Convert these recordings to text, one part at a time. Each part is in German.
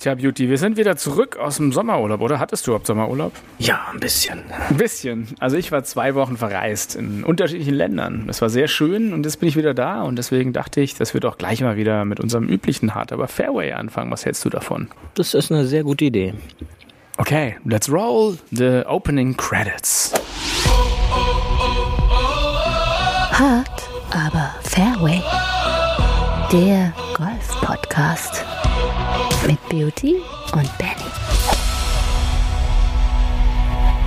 Tja, Beauty, wir sind wieder zurück aus dem Sommerurlaub, oder? Hattest du überhaupt Sommerurlaub? Ja, ein bisschen. Ein bisschen. Also ich war zwei Wochen verreist in unterschiedlichen Ländern. Das war sehr schön und jetzt bin ich wieder da und deswegen dachte ich, dass wir doch gleich mal wieder mit unserem üblichen Hard aber Fairway anfangen. Was hältst du davon? Das ist eine sehr gute Idee. Okay, let's roll the opening credits. Hard aber Fairway. Der Golf-Podcast mit Beauty und Benny.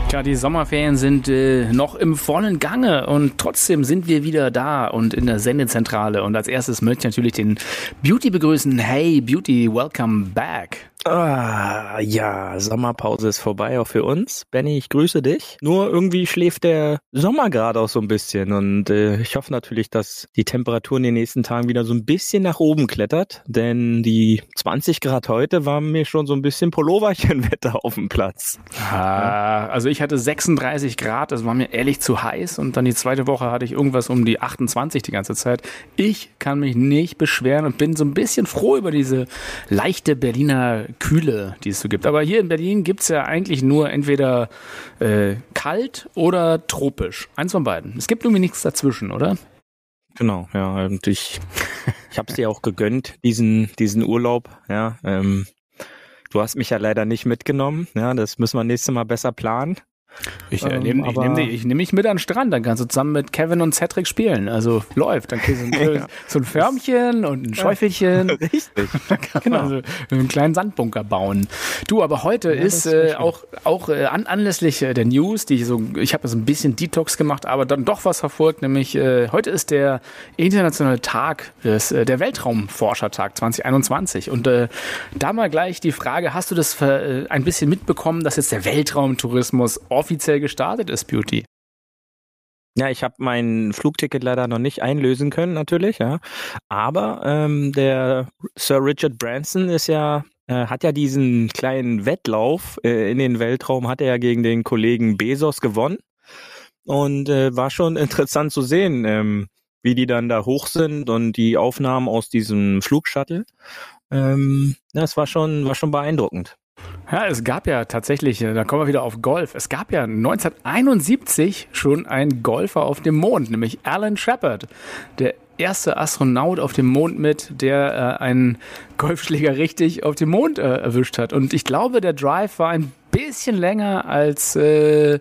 Tja, die Sommerferien sind äh, noch im vollen Gange und trotzdem sind wir wieder da und in der Sendezentrale. Und als erstes möchte ich natürlich den Beauty begrüßen. Hey Beauty, welcome back. Ah, ja, Sommerpause ist vorbei, auch für uns. Benny, ich grüße dich. Nur irgendwie schläft der Sommer gerade auch so ein bisschen und äh, ich hoffe natürlich, dass die Temperatur in den nächsten Tagen wieder so ein bisschen nach oben klettert, denn die 20 Grad heute waren mir schon so ein bisschen Pulloverchenwetter auf dem Platz. Ah, also ich hatte 36 Grad, das war mir ehrlich zu heiß und dann die zweite Woche hatte ich irgendwas um die 28 die ganze Zeit. Ich kann mich nicht beschweren und bin so ein bisschen froh über diese leichte Berliner Kühle, die es so gibt. Aber hier in Berlin gibt es ja eigentlich nur entweder äh, kalt oder tropisch. Eins von beiden. Es gibt irgendwie nichts dazwischen, oder? Genau, ja. Und ich, ich habe es dir auch gegönnt, diesen, diesen Urlaub. Ja, ähm, du hast mich ja leider nicht mitgenommen. Ja, das müssen wir nächstes Mal besser planen. Ich äh, nehme ähm, nehm, ich nehm mich mit an den Strand, dann kannst du zusammen mit Kevin und Cedric spielen. Also läuft. Dann kriegst du ja. so ein Förmchen und ein Schäufelchen. Richtig. genau. Also einen kleinen Sandbunker bauen. Du, aber heute ja, ist äh, auch, auch äh, an, anlässlich äh, der News, die ich so, ich habe so ein bisschen Detox gemacht, aber dann doch was verfolgt, nämlich äh, heute ist der internationale Tag, des, äh, der Weltraumforschertag 2021. Und da mal gleich die Frage, hast du das ein bisschen mitbekommen, dass jetzt der Weltraumtourismus offiziell gestartet ist, Beauty. Ja, ich habe mein Flugticket leider noch nicht einlösen können, natürlich, ja. Aber ähm, der Sir Richard Branson ist ja, äh, hat ja diesen kleinen Wettlauf äh, in den Weltraum, hat er ja gegen den Kollegen Bezos gewonnen. Und äh, war schon interessant zu sehen, ähm, wie die dann da hoch sind und die Aufnahmen aus diesem Flugshuttle. Ähm, das war schon, war schon beeindruckend. Ja, es gab ja tatsächlich, äh, da kommen wir wieder auf Golf. Es gab ja 1971 schon einen Golfer auf dem Mond, nämlich Alan Shepard, der erste Astronaut auf dem Mond mit, der äh, einen Golfschläger richtig auf dem Mond äh, erwischt hat. Und ich glaube, der Drive war ein bisschen länger als äh,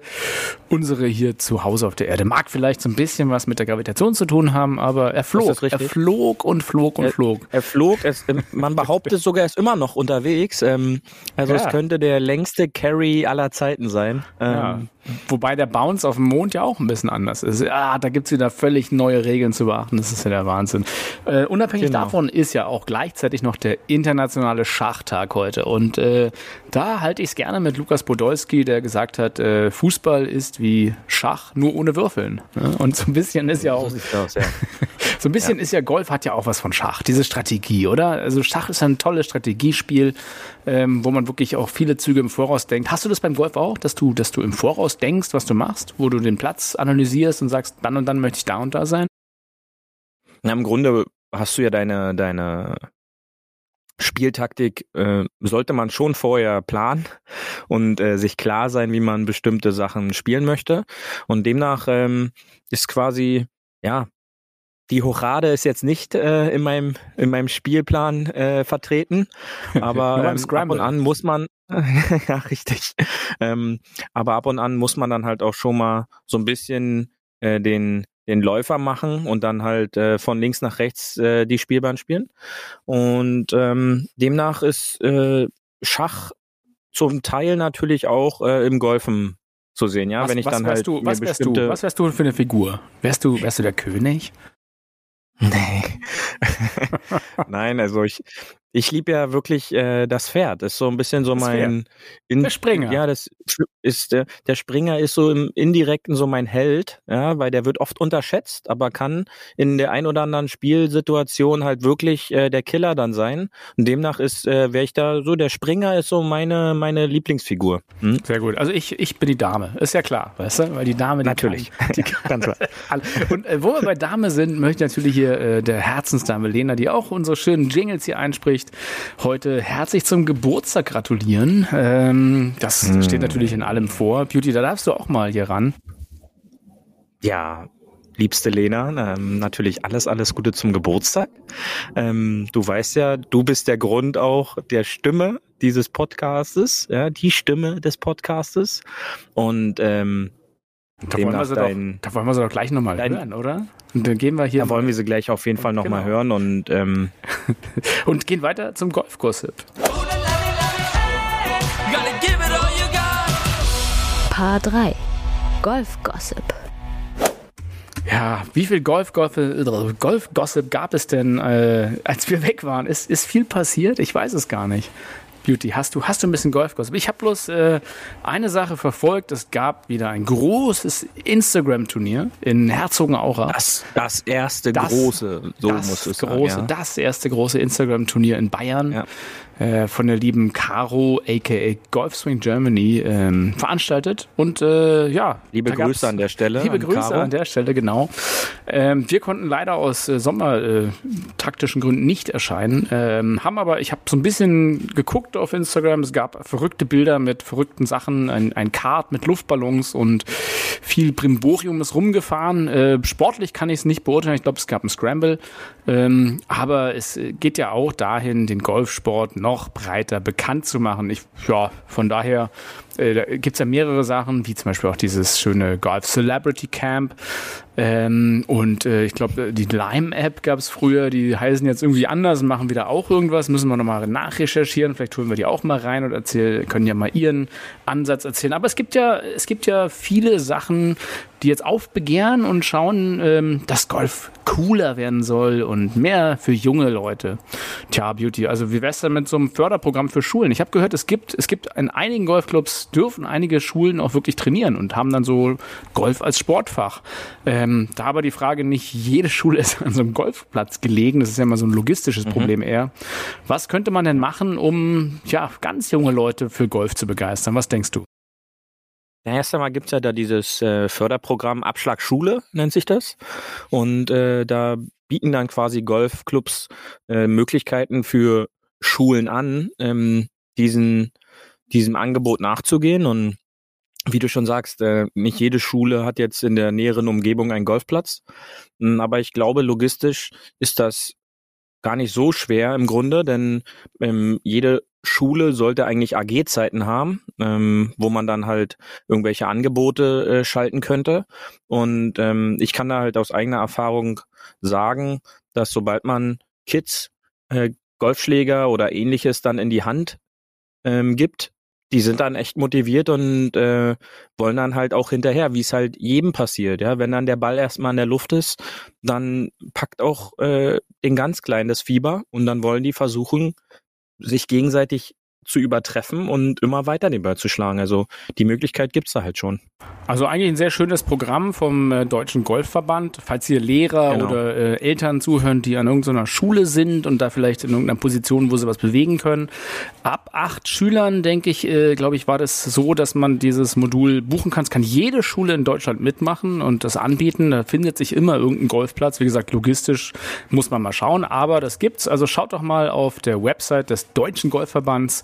unsere hier zu Hause auf der Erde. Mag vielleicht so ein bisschen was mit der Gravitation zu tun haben, aber er flog. Er flog und flog und er, flog. Er flog. Es, man behauptet sogar, er ist immer noch unterwegs. Ähm, also ja. es könnte der längste Carry aller Zeiten sein. Ähm, ja. Wobei der Bounce auf dem Mond ja auch ein bisschen anders ist. Ah, da gibt's wieder völlig neue Regeln zu beachten. Das ist ja der Wahnsinn. Äh, unabhängig genau. davon ist ja auch gleichzeitig noch der internationale Schachtag heute. Und äh, da halte ich es gerne mit Lukas Podolski, der gesagt hat, äh, Fußball ist wie Schach, nur ohne Würfeln. Ne? Und so ein bisschen ist ja auch. So, aus, ja. so ein bisschen ja. ist ja Golf hat ja auch was von Schach, diese Strategie, oder? Also Schach ist ein tolles Strategiespiel, ähm, wo man wirklich auch viele Züge im Voraus denkt. Hast du das beim Golf auch, dass du, dass du im Voraus denkst, was du machst, wo du den Platz analysierst und sagst, dann und dann möchte ich da und da sein? Na, im Grunde hast du ja deine, deine Spieltaktik äh, sollte man schon vorher planen und äh, sich klar sein, wie man bestimmte Sachen spielen möchte. Und demnach ähm, ist quasi, ja, die Hochrade ist jetzt nicht äh, in meinem in meinem Spielplan äh, vertreten, aber ähm, ab und an muss man ja richtig, ähm, aber ab und an muss man dann halt auch schon mal so ein bisschen äh, den den Läufer machen und dann halt äh, von links nach rechts äh, die Spielbahn spielen. Und ähm, demnach ist äh, Schach zum Teil natürlich auch äh, im Golfen zu sehen, ja. Was, Wenn ich dann halt du, was wärst du, was wärst du für eine Figur? Wärst du, wärst du der König? Nee. Nein, also ich, ich liebe ja wirklich äh, das Pferd. Das ist so ein bisschen so das mein in, der Springer. Ja, das ist der der Springer ist so im indirekten so mein Held, ja, weil der wird oft unterschätzt, aber kann in der ein oder anderen Spielsituation halt wirklich äh, der Killer dann sein. Und demnach ist äh, wäre ich da so der Springer ist so meine meine Lieblingsfigur. Hm? Sehr gut. Also ich ich bin die Dame, ist ja klar, weißt du, weil die Dame die natürlich. Kann, die kann, ganz klar. Und äh, wo wir bei Dame sind, möchte ich natürlich hier äh, der Herzensdame Lena, die auch unsere schönen Jingles hier einspricht angekündigt, heute herzlich zum Geburtstag gratulieren. Ähm, das hm. steht natürlich in allem vor. Beauty, da darfst du auch mal hier ran. Ja, liebste Lena, ähm, natürlich alles, alles Gute zum Geburtstag. Ähm, du weißt ja, du bist der Grund auch der Stimme dieses Podcastes, ja, die Stimme des Podcastes. Und ähm, da wollen, wir sie doch, da wollen wir sie doch gleich nochmal hören, oder? Und dann gehen wir hier. Da wollen wir sie gleich auf jeden Fall nochmal genau. hören und ähm, und gehen weiter zum Golf-Gossip. Paar 3 Golf-Gossip. Ja, wie viel Golf-Gossip Golf gab es denn, äh, als wir weg waren? Ist, ist viel passiert? Ich weiß es gar nicht. Beauty, hast du, hast du ein bisschen Golf Gossip? Ich habe bloß äh, eine Sache verfolgt. Es gab wieder ein großes Instagram-Turnier in Herzogenaurach. Das, das erste das, große, so das muss es große, sagen, ja. Das erste große Instagram-Turnier in Bayern. Ja. Äh, von der lieben Caro, aka Golfswing Germany, ähm, veranstaltet. Und äh, ja. Liebe Grüße an der Stelle. Liebe an Grüße Caro. an der Stelle, genau. Ähm, wir konnten leider aus äh, sommertaktischen Gründen nicht erscheinen. Ähm, haben aber, ich habe so ein bisschen geguckt auf Instagram, es gab verrückte Bilder mit verrückten Sachen, ein, ein Kart mit Luftballons und viel Brimborium ist rumgefahren. Äh, sportlich kann ich es nicht beurteilen. Ich glaube, es gab ein Scramble. Ähm, aber es geht ja auch dahin, den Golfsport noch breiter bekannt zu machen. Ich, ja, von daher äh, da gibt es ja mehrere Sachen, wie zum Beispiel auch dieses schöne Golf Celebrity Camp. Ähm, und äh, ich glaube, die Lime-App gab es früher, die heißen jetzt irgendwie anders und machen wieder auch irgendwas. Müssen wir nochmal nachrecherchieren. Vielleicht holen wir die auch mal rein und erzählen, können ja mal ihren Ansatz erzählen. Aber es gibt ja, es gibt ja viele Sachen, die jetzt aufbegehren und schauen, ähm, dass Golf cooler werden soll und mehr für junge Leute. Tja, Beauty, also wie wär's denn mit so einem Förderprogramm für Schulen? Ich habe gehört, es gibt, es gibt in einigen Golfclubs dürfen einige Schulen auch wirklich trainieren und haben dann so Golf als Sportfach. Ähm, da aber die Frage, nicht jede Schule ist an so einem Golfplatz gelegen, das ist ja immer so ein logistisches mhm. Problem eher. Was könnte man denn machen, um ja ganz junge Leute für Golf zu begeistern? Was denkst du? Ja, erst einmal gibt's ja da dieses äh, Förderprogramm Abschlag Schule, nennt sich das. Und äh, da bieten dann quasi Golfclubs äh, Möglichkeiten für Schulen an, ähm, diesen diesem Angebot nachzugehen. Und wie du schon sagst, äh, nicht jede Schule hat jetzt in der näheren Umgebung einen Golfplatz. Hm, aber ich glaube, logistisch ist das gar nicht so schwer im Grunde, denn ähm, jede Schule sollte eigentlich AG-Zeiten haben, ähm, wo man dann halt irgendwelche Angebote äh, schalten könnte. Und ähm, ich kann da halt aus eigener Erfahrung sagen, dass sobald man Kids äh, Golfschläger oder ähnliches dann in die Hand ähm, gibt, die sind dann echt motiviert und äh, wollen dann halt auch hinterher, wie es halt jedem passiert. Ja, wenn dann der Ball erstmal in der Luft ist, dann packt auch äh, den ganz Kleinen das Fieber und dann wollen die versuchen, sich gegenseitig zu übertreffen und immer weiter den Ball zu schlagen. Also die Möglichkeit gibt's da halt schon. Also eigentlich ein sehr schönes Programm vom äh, Deutschen Golfverband. Falls hier Lehrer genau. oder äh, Eltern zuhören, die an irgendeiner Schule sind und da vielleicht in irgendeiner Position, wo sie was bewegen können. Ab acht Schülern, denke ich, äh, glaube ich, war das so, dass man dieses Modul buchen kann. Es kann jede Schule in Deutschland mitmachen und das anbieten. Da findet sich immer irgendein Golfplatz. Wie gesagt, logistisch muss man mal schauen, aber das gibt's. Also schaut doch mal auf der Website des Deutschen Golfverbands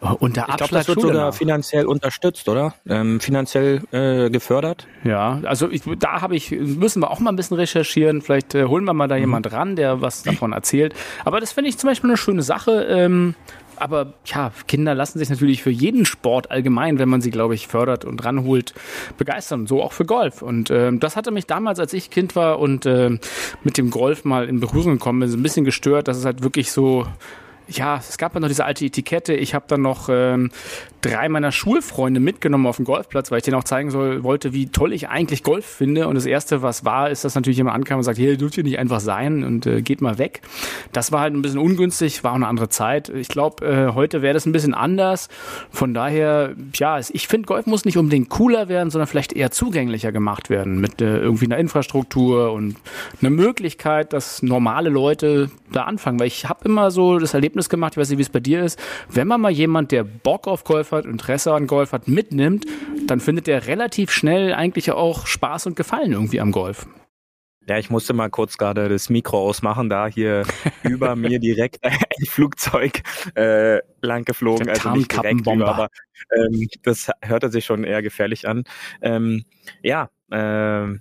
unter ich glaube, das wird sogar finanziell unterstützt, oder? Ähm, finanziell äh, gefördert? Ja, also ich, da habe ich, müssen wir auch mal ein bisschen recherchieren. Vielleicht äh, holen wir mal da mhm. jemand ran, der was davon erzählt. Aber das finde ich zum Beispiel eine schöne Sache. Ähm, aber ja, Kinder lassen sich natürlich für jeden Sport allgemein, wenn man sie, glaube ich, fördert und ranholt, begeistern. So auch für Golf. Und äh, das hatte mich damals, als ich Kind war und äh, mit dem Golf mal in Berührung gekommen bin, so ein bisschen gestört, dass es halt wirklich so ja, es gab ja noch diese alte Etikette. Ich habe dann noch ähm, drei meiner Schulfreunde mitgenommen auf den Golfplatz, weil ich denen auch zeigen soll, wollte, wie toll ich eigentlich Golf finde. Und das Erste, was war, ist, dass natürlich jemand ankam und sagt, hier, dürft ihr nicht einfach sein und äh, geht mal weg. Das war halt ein bisschen ungünstig, war auch eine andere Zeit. Ich glaube, äh, heute wäre das ein bisschen anders. Von daher, ja, ich finde, Golf muss nicht unbedingt cooler werden, sondern vielleicht eher zugänglicher gemacht werden mit äh, irgendwie einer Infrastruktur und einer Möglichkeit, dass normale Leute da anfangen. Weil ich habe immer so das Erlebnis gemacht, ich weiß nicht, wie es bei dir ist, wenn man mal jemand, der Bock auf Golf hat, Interesse an Golf hat, mitnimmt, dann findet er relativ schnell eigentlich auch Spaß und Gefallen irgendwie am Golf. Ja, ich musste mal kurz gerade das Mikro ausmachen, da hier über mir direkt ein Flugzeug äh, lang geflogen, also nicht direkt über, aber ähm, das hörte sich schon eher gefährlich an. Ähm, ja, ähm,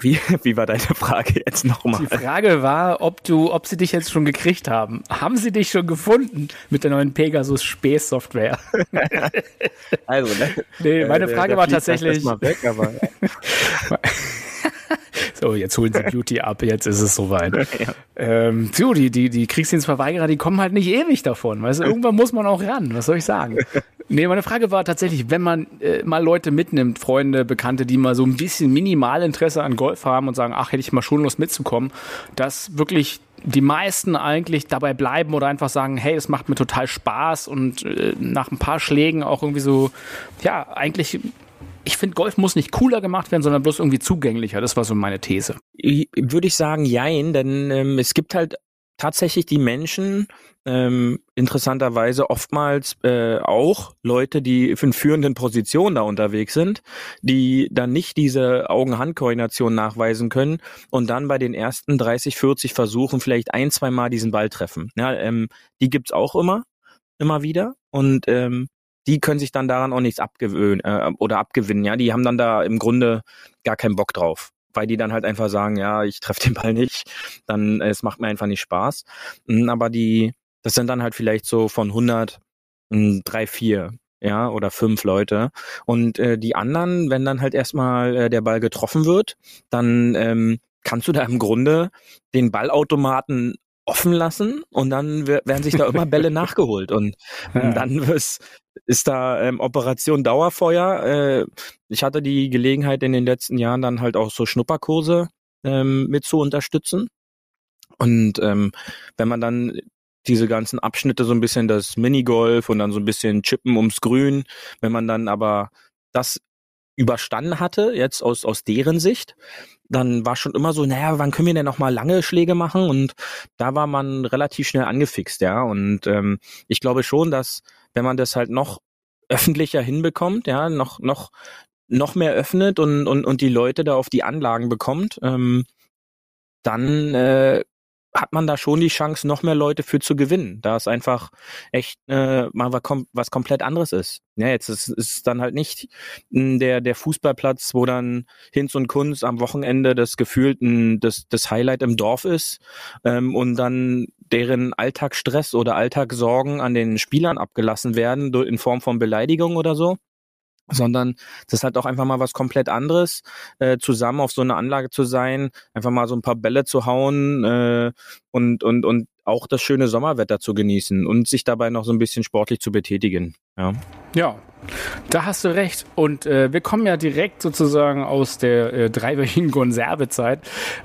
wie, wie war deine Frage jetzt nochmal? Die Frage war, ob du, ob sie dich jetzt schon gekriegt haben. Haben sie dich schon gefunden mit der neuen Pegasus Space Software? also, ne? Nee, meine Frage der, der war tatsächlich. Mal weg, aber, so, jetzt holen sie Beauty ab, jetzt ist es soweit. Ja. Ähm, so, die, die, die Kriegsdienstverweigerer, die kommen halt nicht ewig davon. Weißt du, irgendwann muss man auch ran, was soll ich sagen? Nee, meine Frage war tatsächlich, wenn man äh, mal Leute mitnimmt, Freunde, Bekannte, die mal so ein bisschen Minimalinteresse an Golf haben und sagen, ach, hätte ich mal schon Lust mitzukommen, dass wirklich die meisten eigentlich dabei bleiben oder einfach sagen, hey, es macht mir total Spaß und äh, nach ein paar Schlägen auch irgendwie so, ja, eigentlich ich finde, Golf muss nicht cooler gemacht werden, sondern bloß irgendwie zugänglicher. Das war so meine These. Würde ich sagen, jein, denn ähm, es gibt halt tatsächlich die Menschen, ähm, interessanterweise oftmals äh, auch Leute, die in führenden Positionen da unterwegs sind, die dann nicht diese Augen-Hand-Koordination nachweisen können und dann bei den ersten 30, 40 Versuchen vielleicht ein, zwei Mal diesen Ball treffen. Ja, ähm, die gibt's auch immer, immer wieder und ähm, die können sich dann daran auch nichts abgewöhnen äh, oder abgewinnen. Ja, die haben dann da im Grunde gar keinen Bock drauf weil die dann halt einfach sagen, ja, ich treffe den Ball nicht, dann äh, es macht mir einfach nicht Spaß. Hm, aber die, das sind dann halt vielleicht so von 100 hm, drei, vier, ja, oder fünf Leute. Und äh, die anderen, wenn dann halt erstmal äh, der Ball getroffen wird, dann ähm, kannst du da im Grunde den Ballautomaten offen lassen und dann werden sich da immer Bälle nachgeholt und ja. dann ist, ist da ähm, Operation Dauerfeuer. Äh, ich hatte die Gelegenheit in den letzten Jahren dann halt auch so Schnupperkurse ähm, mit zu unterstützen und ähm, wenn man dann diese ganzen Abschnitte so ein bisschen das Minigolf und dann so ein bisschen Chippen ums Grün, wenn man dann aber das überstanden hatte, jetzt aus, aus deren Sicht, dann war schon immer so, naja, wann können wir denn noch mal lange Schläge machen? Und da war man relativ schnell angefixt, ja. Und ähm, ich glaube schon, dass wenn man das halt noch öffentlicher hinbekommt, ja, noch noch noch mehr öffnet und und und die Leute da auf die Anlagen bekommt, ähm, dann äh, hat man da schon die Chance, noch mehr Leute für zu gewinnen, da es einfach echt äh, mal was komplett anderes ist. Ja, jetzt ist es dann halt nicht hm, der der Fußballplatz, wo dann Hinz und Kunz am Wochenende das gefühlt ein, das, das Highlight im Dorf ist ähm, und dann deren Alltagsstress oder Alltagssorgen an den Spielern abgelassen werden in Form von Beleidigung oder so sondern das ist halt auch einfach mal was komplett anderes, äh, zusammen auf so eine Anlage zu sein, einfach mal so ein paar Bälle zu hauen äh, und, und, und auch das schöne Sommerwetter zu genießen und sich dabei noch so ein bisschen sportlich zu betätigen. Ja. Ja, da hast du recht. Und äh, wir kommen ja direkt sozusagen aus der äh, dreiwöchigen Konservezeit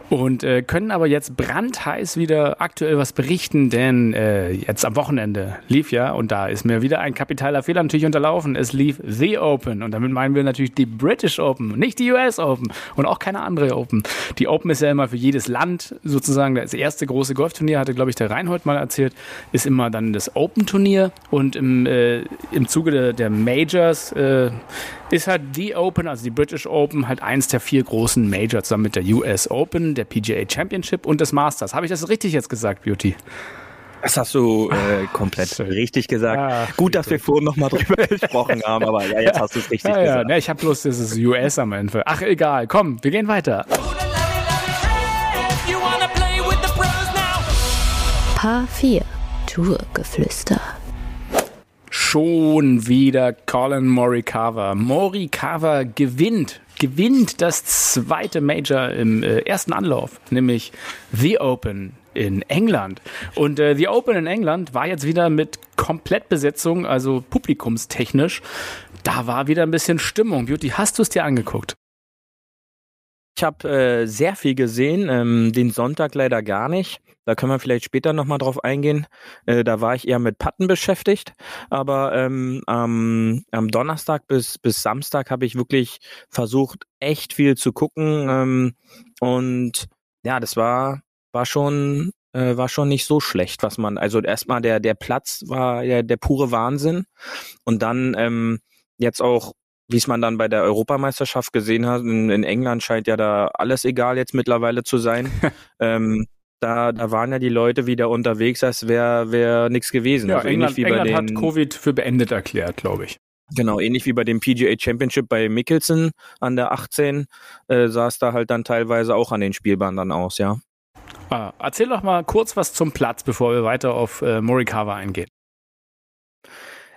und äh, können aber jetzt brandheiß wieder aktuell was berichten, denn äh, jetzt am Wochenende lief ja, und da ist mir wieder ein kapitaler Fehler natürlich unterlaufen, es lief The Open und damit meinen wir natürlich die British Open, nicht die US Open und auch keine andere Open. Die Open ist ja immer für jedes Land sozusagen das erste große Golfturnier, hatte glaube ich der Reinhold mal erzählt, ist immer dann das Open-Turnier und im, äh, im Zuge der, der Majors äh, ist halt die Open, also die British Open, halt eins der vier großen Majors zusammen mit der US Open, der PGA Championship und des Masters. Habe ich das richtig jetzt gesagt, Beauty? Das hast du äh, komplett richtig gesagt. Ach, Gut, dass wir vorhin nochmal drüber gesprochen haben, aber ja, jetzt hast du es richtig ja, gesagt. Ja, ne, ich habe bloß dieses US am Ende. Ach, egal. Komm, wir gehen weiter. Paar 4 Tourgeflüster schon wieder Colin Morikawa. Morikawa gewinnt, gewinnt das zweite Major im äh, ersten Anlauf, nämlich The Open in England. Und äh, The Open in England war jetzt wieder mit Komplettbesetzung, also publikumstechnisch. Da war wieder ein bisschen Stimmung. Beauty, hast du es dir angeguckt? Ich habe äh, sehr viel gesehen, ähm, den Sonntag leider gar nicht. Da können wir vielleicht später nochmal drauf eingehen. Äh, da war ich eher mit Patten beschäftigt. Aber ähm, am, am Donnerstag bis, bis Samstag habe ich wirklich versucht, echt viel zu gucken. Ähm, und ja, das war, war schon, äh, war schon nicht so schlecht, was man, also erstmal der, der Platz war ja der pure Wahnsinn. Und dann ähm, jetzt auch wie es man dann bei der Europameisterschaft gesehen hat, in, in, England scheint ja da alles egal jetzt mittlerweile zu sein. ähm, da, da waren ja die Leute wieder unterwegs, als wäre wär nichts gewesen. Ja, also England, England hat Covid für beendet erklärt, glaube ich. Genau, ähnlich wie bei dem PGA Championship bei Mickelson an der 18 äh, sah es da halt dann teilweise auch an den Spielbahnen dann aus, ja. Ah, erzähl doch mal kurz was zum Platz, bevor wir weiter auf äh, Morikawa eingehen.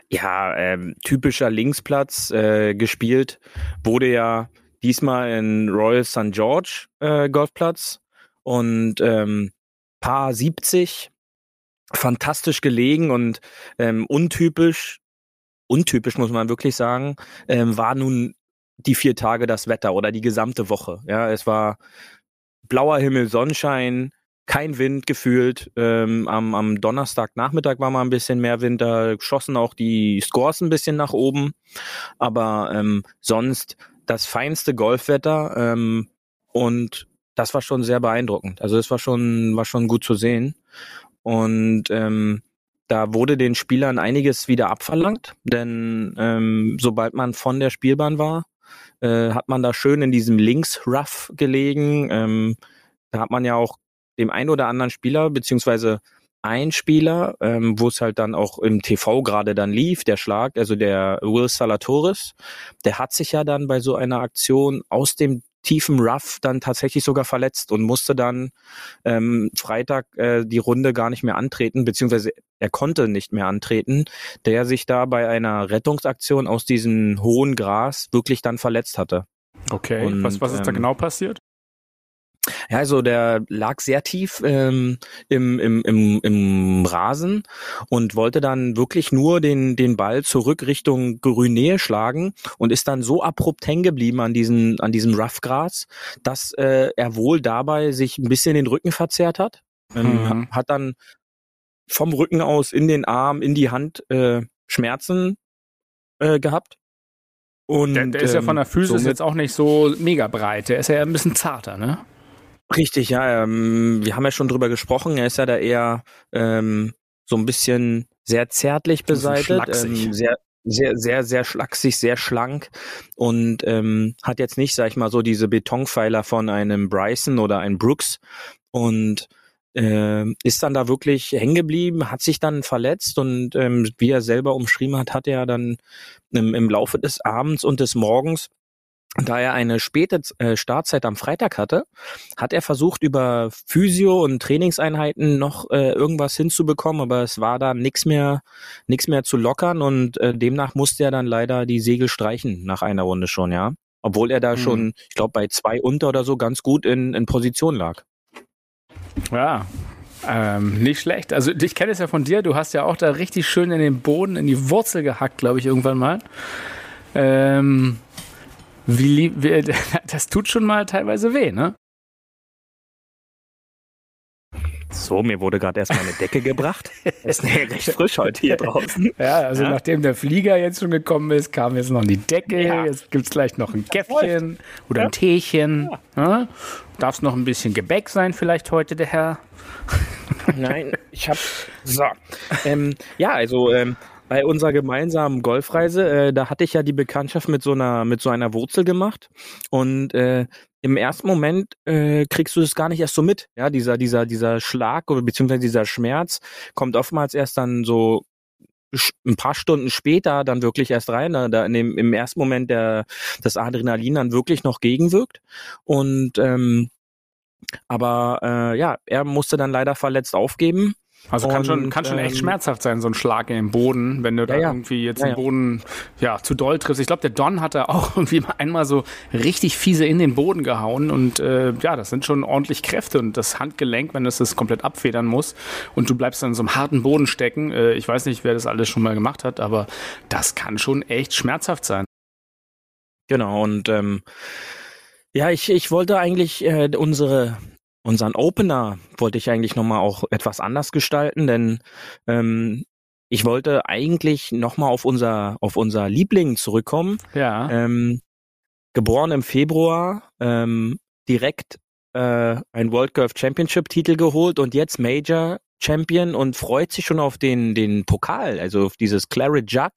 Ja, ähm, typischer Linksplatz äh, gespielt, wurde ja diesmal in Royal St. George äh, Golfplatz und ähm, Paar 70, fantastisch gelegen und ähm, untypisch untypisch, muss man wirklich sagen, ähm, war nun die vier Tage das Wetter oder die gesamte Woche. Ja, es war blauer Himmel, Sonnenschein, kein Wind gefühlt. Ähm, am, am Donnerstagnachmittag war mal ein bisschen mehr Wind, da schossen auch die Scores ein bisschen nach oben. Aber ähm, sonst das feinste Golfwetter ähm, und das war schon sehr beeindruckend. Also es war schon, war schon gut zu sehen. Und ähm, da wurde den Spielern einiges wieder abverlangt, denn ähm, sobald man von der Spielbahn war, äh, hat man da schön in diesem Links-Rough gelegen. Ähm, da hat man ja auch dem einen oder anderen Spieler, beziehungsweise ein Spieler, ähm, wo es halt dann auch im TV gerade dann lief, der Schlag, also der Will Salatoris, der hat sich ja dann bei so einer Aktion aus dem tiefem Rough dann tatsächlich sogar verletzt und musste dann ähm, Freitag äh, die Runde gar nicht mehr antreten, beziehungsweise er konnte nicht mehr antreten, der sich da bei einer Rettungsaktion aus diesem hohen Gras wirklich dann verletzt hatte. Okay, und, was, was ist ähm, da genau passiert? Ja, also der lag sehr tief ähm, im, im, im, im Rasen und wollte dann wirklich nur den, den Ball zurück Richtung Grünnähe schlagen und ist dann so abrupt hängen geblieben an diesem, an diesem Roughgras, dass äh, er wohl dabei sich ein bisschen den Rücken verzerrt hat. Ähm, mhm. Hat dann vom Rücken aus in den Arm, in die Hand äh, Schmerzen äh, gehabt. Und, der, der ist ja von der Physis jetzt auch nicht so mega breit. Der ist ja ein bisschen zarter, ne? Richtig, ja. Ähm, wir haben ja schon drüber gesprochen. Er ist ja da eher ähm, so ein bisschen sehr zärtlich beseitet, ähm, sehr sehr, sehr, sehr schlaksig, sehr schlank und ähm, hat jetzt nicht, sag ich mal, so diese Betonpfeiler von einem Bryson oder einem Brooks und äh, ist dann da wirklich hängen geblieben, hat sich dann verletzt und ähm, wie er selber umschrieben hat, hat er dann im, im Laufe des Abends und des Morgens da er eine späte äh, Startzeit am Freitag hatte, hat er versucht, über Physio und Trainingseinheiten noch äh, irgendwas hinzubekommen, aber es war da nichts mehr, nichts mehr zu lockern und äh, demnach musste er dann leider die Segel streichen nach einer Runde schon, ja. Obwohl er da mhm. schon, ich glaube, bei zwei unter oder so ganz gut in, in Position lag. Ja, ähm, nicht schlecht. Also ich kenne es ja von dir, du hast ja auch da richtig schön in den Boden, in die Wurzel gehackt, glaube ich, irgendwann mal. Ähm, wie, wie, das tut schon mal teilweise weh, ne? So, mir wurde gerade erst meine Decke gebracht. ist ja recht frisch heute hier draußen. Ja, also ja. nachdem der Flieger jetzt schon gekommen ist, kam jetzt noch die Decke. Ja. Jetzt gibt es gleich noch ein Käffchen oder ein Teechen. Ja. Darf es noch ein bisschen Gebäck sein, vielleicht heute, der Herr? Nein, ich habe. So. Ähm, ja, also ähm, bei unserer gemeinsamen Golfreise, äh, da hatte ich ja die Bekanntschaft mit so einer mit so einer Wurzel gemacht. Und äh, im ersten Moment äh, kriegst du es gar nicht erst so mit, ja dieser dieser dieser Schlag oder beziehungsweise dieser Schmerz kommt oftmals erst dann so ein paar Stunden später dann wirklich erst rein, da in dem, im ersten Moment der das Adrenalin dann wirklich noch gegenwirkt. Und ähm, aber äh, ja, er musste dann leider verletzt aufgeben also kann und, schon, kann schon echt ähm, schmerzhaft sein, so ein Schlag in den Boden, wenn du da ja, irgendwie jetzt ja, den Boden ja zu doll triffst. Ich glaube, der Don hat da auch irgendwie einmal so richtig fiese in den Boden gehauen und äh, ja, das sind schon ordentlich Kräfte und das Handgelenk, wenn das das komplett abfedern muss und du bleibst dann in so einem harten Boden stecken. Äh, ich weiß nicht, wer das alles schon mal gemacht hat, aber das kann schon echt schmerzhaft sein. Genau und ähm, ja, ich, ich wollte eigentlich äh, unsere Unseren Opener wollte ich eigentlich nochmal auch etwas anders gestalten, denn ähm, ich wollte eigentlich nochmal auf unser, auf unser Liebling zurückkommen. Ja. Ähm, geboren im Februar, ähm, direkt äh, ein World Golf Championship Titel geholt und jetzt Major Champion und freut sich schon auf den, den Pokal, also auf dieses Claret Jug.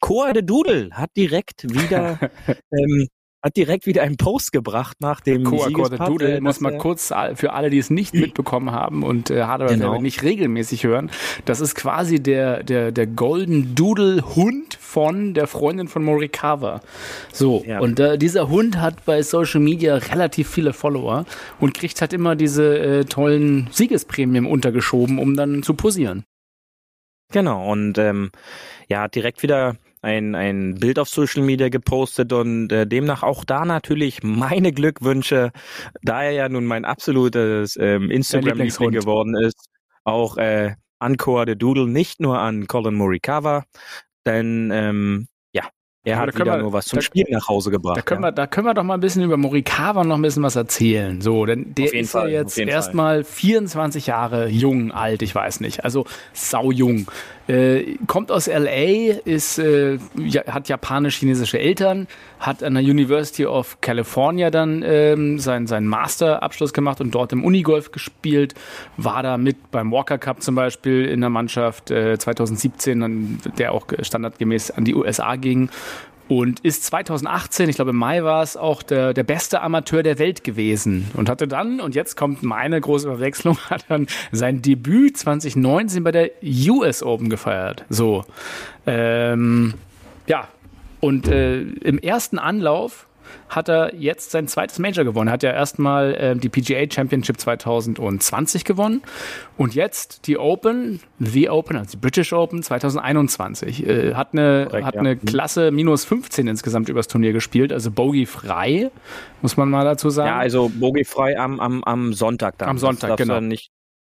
Coa de Doodle hat direkt wieder ähm, hat direkt wieder einen Post gebracht nach dem Coa Doodle, muss man kurz für alle, die es nicht mitbekommen haben und äh, Hardware genau. nicht regelmäßig hören, das ist quasi der, der, der Golden Doodle Hund von der Freundin von Morikawa. So, ja. und äh, dieser Hund hat bei Social Media relativ viele Follower und kriegt halt immer diese äh, tollen Siegesprämien untergeschoben, um dann zu posieren. Genau, und ähm, ja, direkt wieder ein, ein Bild auf Social Media gepostet und äh, demnach auch da natürlich meine Glückwünsche, da er ja nun mein absolutes ähm, Instagram-Liebling geworden ist, auch äh, Encore the Doodle nicht nur an Colin Morikawa, denn ähm, er hat wieder wir, nur was zum da, Spiel nach Hause gebracht. Da können, ja. wir, da können wir doch mal ein bisschen über Morikawa noch ein bisschen was erzählen. So, denn der ist Fall, ja jetzt erstmal 24 Jahre jung, alt, ich weiß nicht. Also sau jung. Äh, kommt aus LA, ist, äh, ja, hat japanisch-chinesische Eltern, hat an der University of California dann ähm, seinen sein Masterabschluss gemacht und dort im Unigolf gespielt, war da mit beim Walker Cup zum Beispiel in der Mannschaft äh, 2017, der auch standardgemäß an die USA ging und ist 2018, ich glaube im Mai war es, auch der, der beste Amateur der Welt gewesen und hatte dann, und jetzt kommt meine große Verwechslung, hat dann sein Debüt 2019 bei der US Open gefeiert. So, ähm, ja, und äh, im ersten Anlauf hat er jetzt sein zweites Major gewonnen. Er hat ja erstmal äh, die PGA Championship 2020 gewonnen und jetzt die Open, The Open, also die British Open 2021. Äh, hat eine, Korrekt, hat ja. eine mhm. Klasse minus 15 insgesamt übers Turnier gespielt, also Bogey frei, muss man mal dazu sagen. Ja, also Bogey frei am, am, am Sonntag dann. Am Sonntag, genau. Nicht,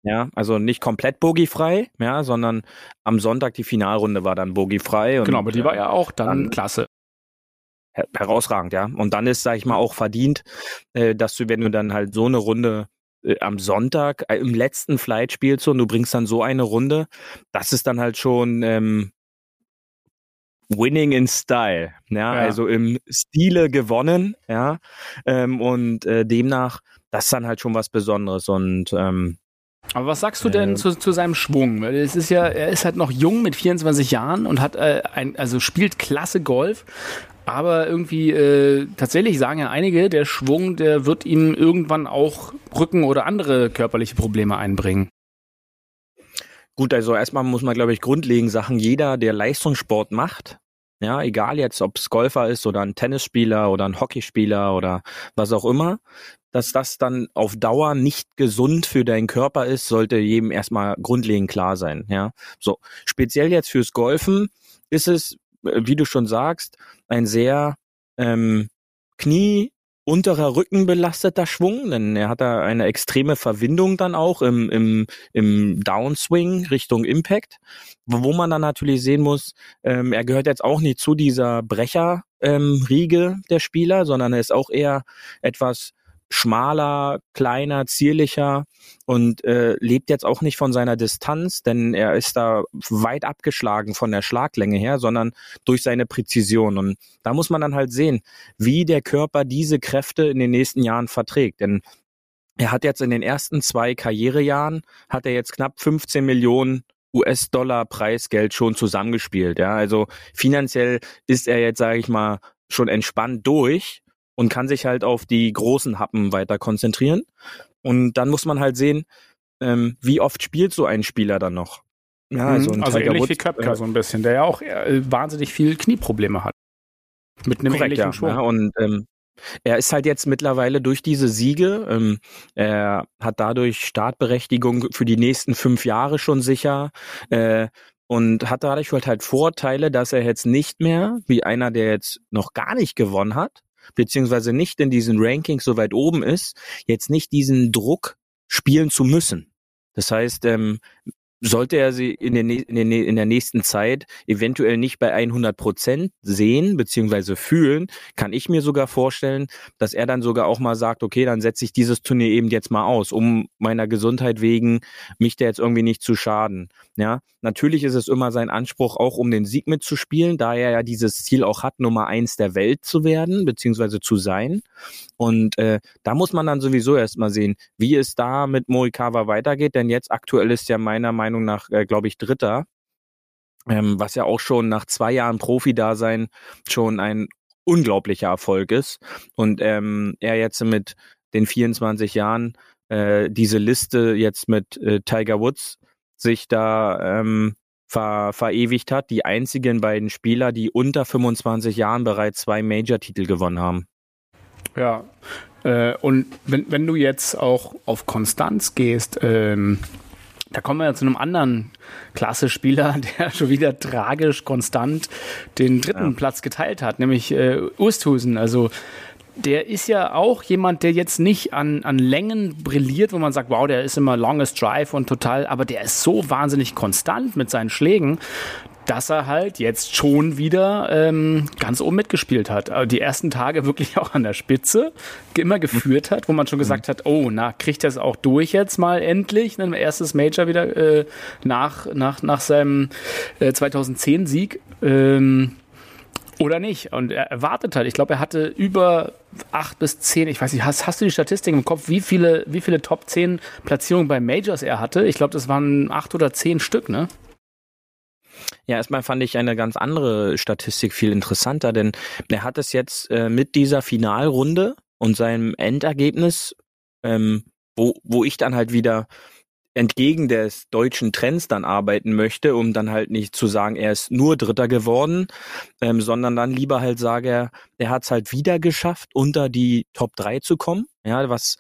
ja, also nicht komplett bogiefrei, ja, sondern am Sonntag die Finalrunde war dann bogiefrei. Genau, aber die war ja auch dann klasse herausragend, ja. Und dann ist, sag ich mal, auch verdient, äh, dass du, wenn du dann halt so eine Runde äh, am Sonntag äh, im letzten Flight spielst und du bringst dann so eine Runde, das ist dann halt schon ähm, Winning in Style, ja, ja. also im Stile gewonnen, ja, ähm, und äh, demnach, das ist dann halt schon was Besonderes und ähm, aber was sagst du denn äh, zu, zu seinem Schwung? Es ist ja, er ist halt noch jung mit 24 Jahren und hat äh, ein, also spielt klasse Golf, aber irgendwie äh, tatsächlich sagen ja einige, der Schwung, der wird ihm irgendwann auch Rücken oder andere körperliche Probleme einbringen. Gut, also erstmal muss man, glaube ich, grundlegend sagen, jeder, der Leistungssport macht, ja, egal jetzt, ob es Golfer ist oder ein Tennisspieler oder ein Hockeyspieler oder was auch immer, dass das dann auf Dauer nicht gesund für deinen Körper ist, sollte jedem erstmal grundlegend klar sein, ja. So, speziell jetzt fürs Golfen ist es, wie du schon sagst, ein sehr ähm, Knie unterer Rücken belasteter Schwung, denn er hat da eine extreme Verwindung dann auch im, im, im Downswing Richtung Impact, wo man dann natürlich sehen muss, ähm, er gehört jetzt auch nicht zu dieser Brecher ähm, Riege der Spieler, sondern er ist auch eher etwas schmaler, kleiner, zierlicher und äh, lebt jetzt auch nicht von seiner Distanz, denn er ist da weit abgeschlagen von der Schlaglänge her, sondern durch seine Präzision. Und da muss man dann halt sehen, wie der Körper diese Kräfte in den nächsten Jahren verträgt. Denn er hat jetzt in den ersten zwei Karrierejahren, hat er jetzt knapp 15 Millionen US-Dollar Preisgeld schon zusammengespielt. Ja, also finanziell ist er jetzt, sage ich mal, schon entspannt durch und kann sich halt auf die großen Happen weiter konzentrieren. Und dann muss man halt sehen, ähm, wie oft spielt so ein Spieler dann noch. Ja, also, ein also ähnlich Woods, wie Köpker äh, so ein bisschen, der ja auch äh, wahnsinnig viel Knieprobleme hat. Mit einem korrekt, ähnlichen ja, Schwung. Ja, und ähm, er ist halt jetzt mittlerweile durch diese Siege, ähm, er hat dadurch Startberechtigung für die nächsten fünf Jahre schon sicher. Äh, und hat dadurch halt, halt Vorteile, dass er jetzt nicht mehr, wie einer, der jetzt noch gar nicht gewonnen hat, beziehungsweise nicht in diesen Rankings so weit oben ist, jetzt nicht diesen Druck spielen zu müssen. Das heißt, ähm, sollte er sie in, den, in, den, in der nächsten Zeit eventuell nicht bei 100 Prozent sehen beziehungsweise fühlen, kann ich mir sogar vorstellen, dass er dann sogar auch mal sagt, okay, dann setze ich dieses Turnier eben jetzt mal aus, um meiner Gesundheit wegen mich da jetzt irgendwie nicht zu schaden. Ja, natürlich ist es immer sein Anspruch, auch um den Sieg mitzuspielen, da er ja dieses Ziel auch hat, Nummer eins der Welt zu werden beziehungsweise zu sein. Und äh, da muss man dann sowieso erstmal sehen, wie es da mit Morikawa weitergeht, denn jetzt aktuell ist ja meiner Meinung Meinung nach, äh, glaube ich, Dritter. Ähm, was ja auch schon nach zwei Jahren Profi-Dasein schon ein unglaublicher Erfolg ist. Und ähm, er jetzt mit den 24 Jahren äh, diese Liste jetzt mit äh, Tiger Woods sich da ähm, ver verewigt hat. Die einzigen beiden Spieler, die unter 25 Jahren bereits zwei Major-Titel gewonnen haben. Ja, äh, und wenn, wenn du jetzt auch auf Konstanz gehst, ähm, da kommen wir ja zu einem anderen Klasse-Spieler, der schon wieder tragisch konstant den dritten ja. Platz geteilt hat, nämlich äh, Ursthusen. Also der ist ja auch jemand, der jetzt nicht an, an Längen brilliert, wo man sagt, wow, der ist immer longest drive und total, aber der ist so wahnsinnig konstant mit seinen Schlägen, dass er halt jetzt schon wieder ähm, ganz oben mitgespielt hat. Also die ersten Tage wirklich auch an der Spitze immer geführt hat, wo man schon gesagt hat, oh, na, kriegt er es auch durch jetzt mal endlich, ne, erstes Major wieder äh, nach, nach, nach seinem äh, 2010-Sieg. Ähm, oder nicht. Und er erwartet halt. Ich glaube, er hatte über acht bis zehn, ich weiß nicht, hast, hast du die Statistik im Kopf, wie viele, wie viele Top 10 Platzierungen bei Majors er hatte? Ich glaube, das waren acht oder zehn Stück, ne? Ja, erstmal fand ich eine ganz andere Statistik viel interessanter, denn er hat es jetzt äh, mit dieser Finalrunde und seinem Endergebnis, ähm, wo, wo ich dann halt wieder entgegen des deutschen Trends dann arbeiten möchte, um dann halt nicht zu sagen, er ist nur Dritter geworden, ähm, sondern dann lieber halt sage, er, er hat es halt wieder geschafft, unter die Top 3 zu kommen, ja, was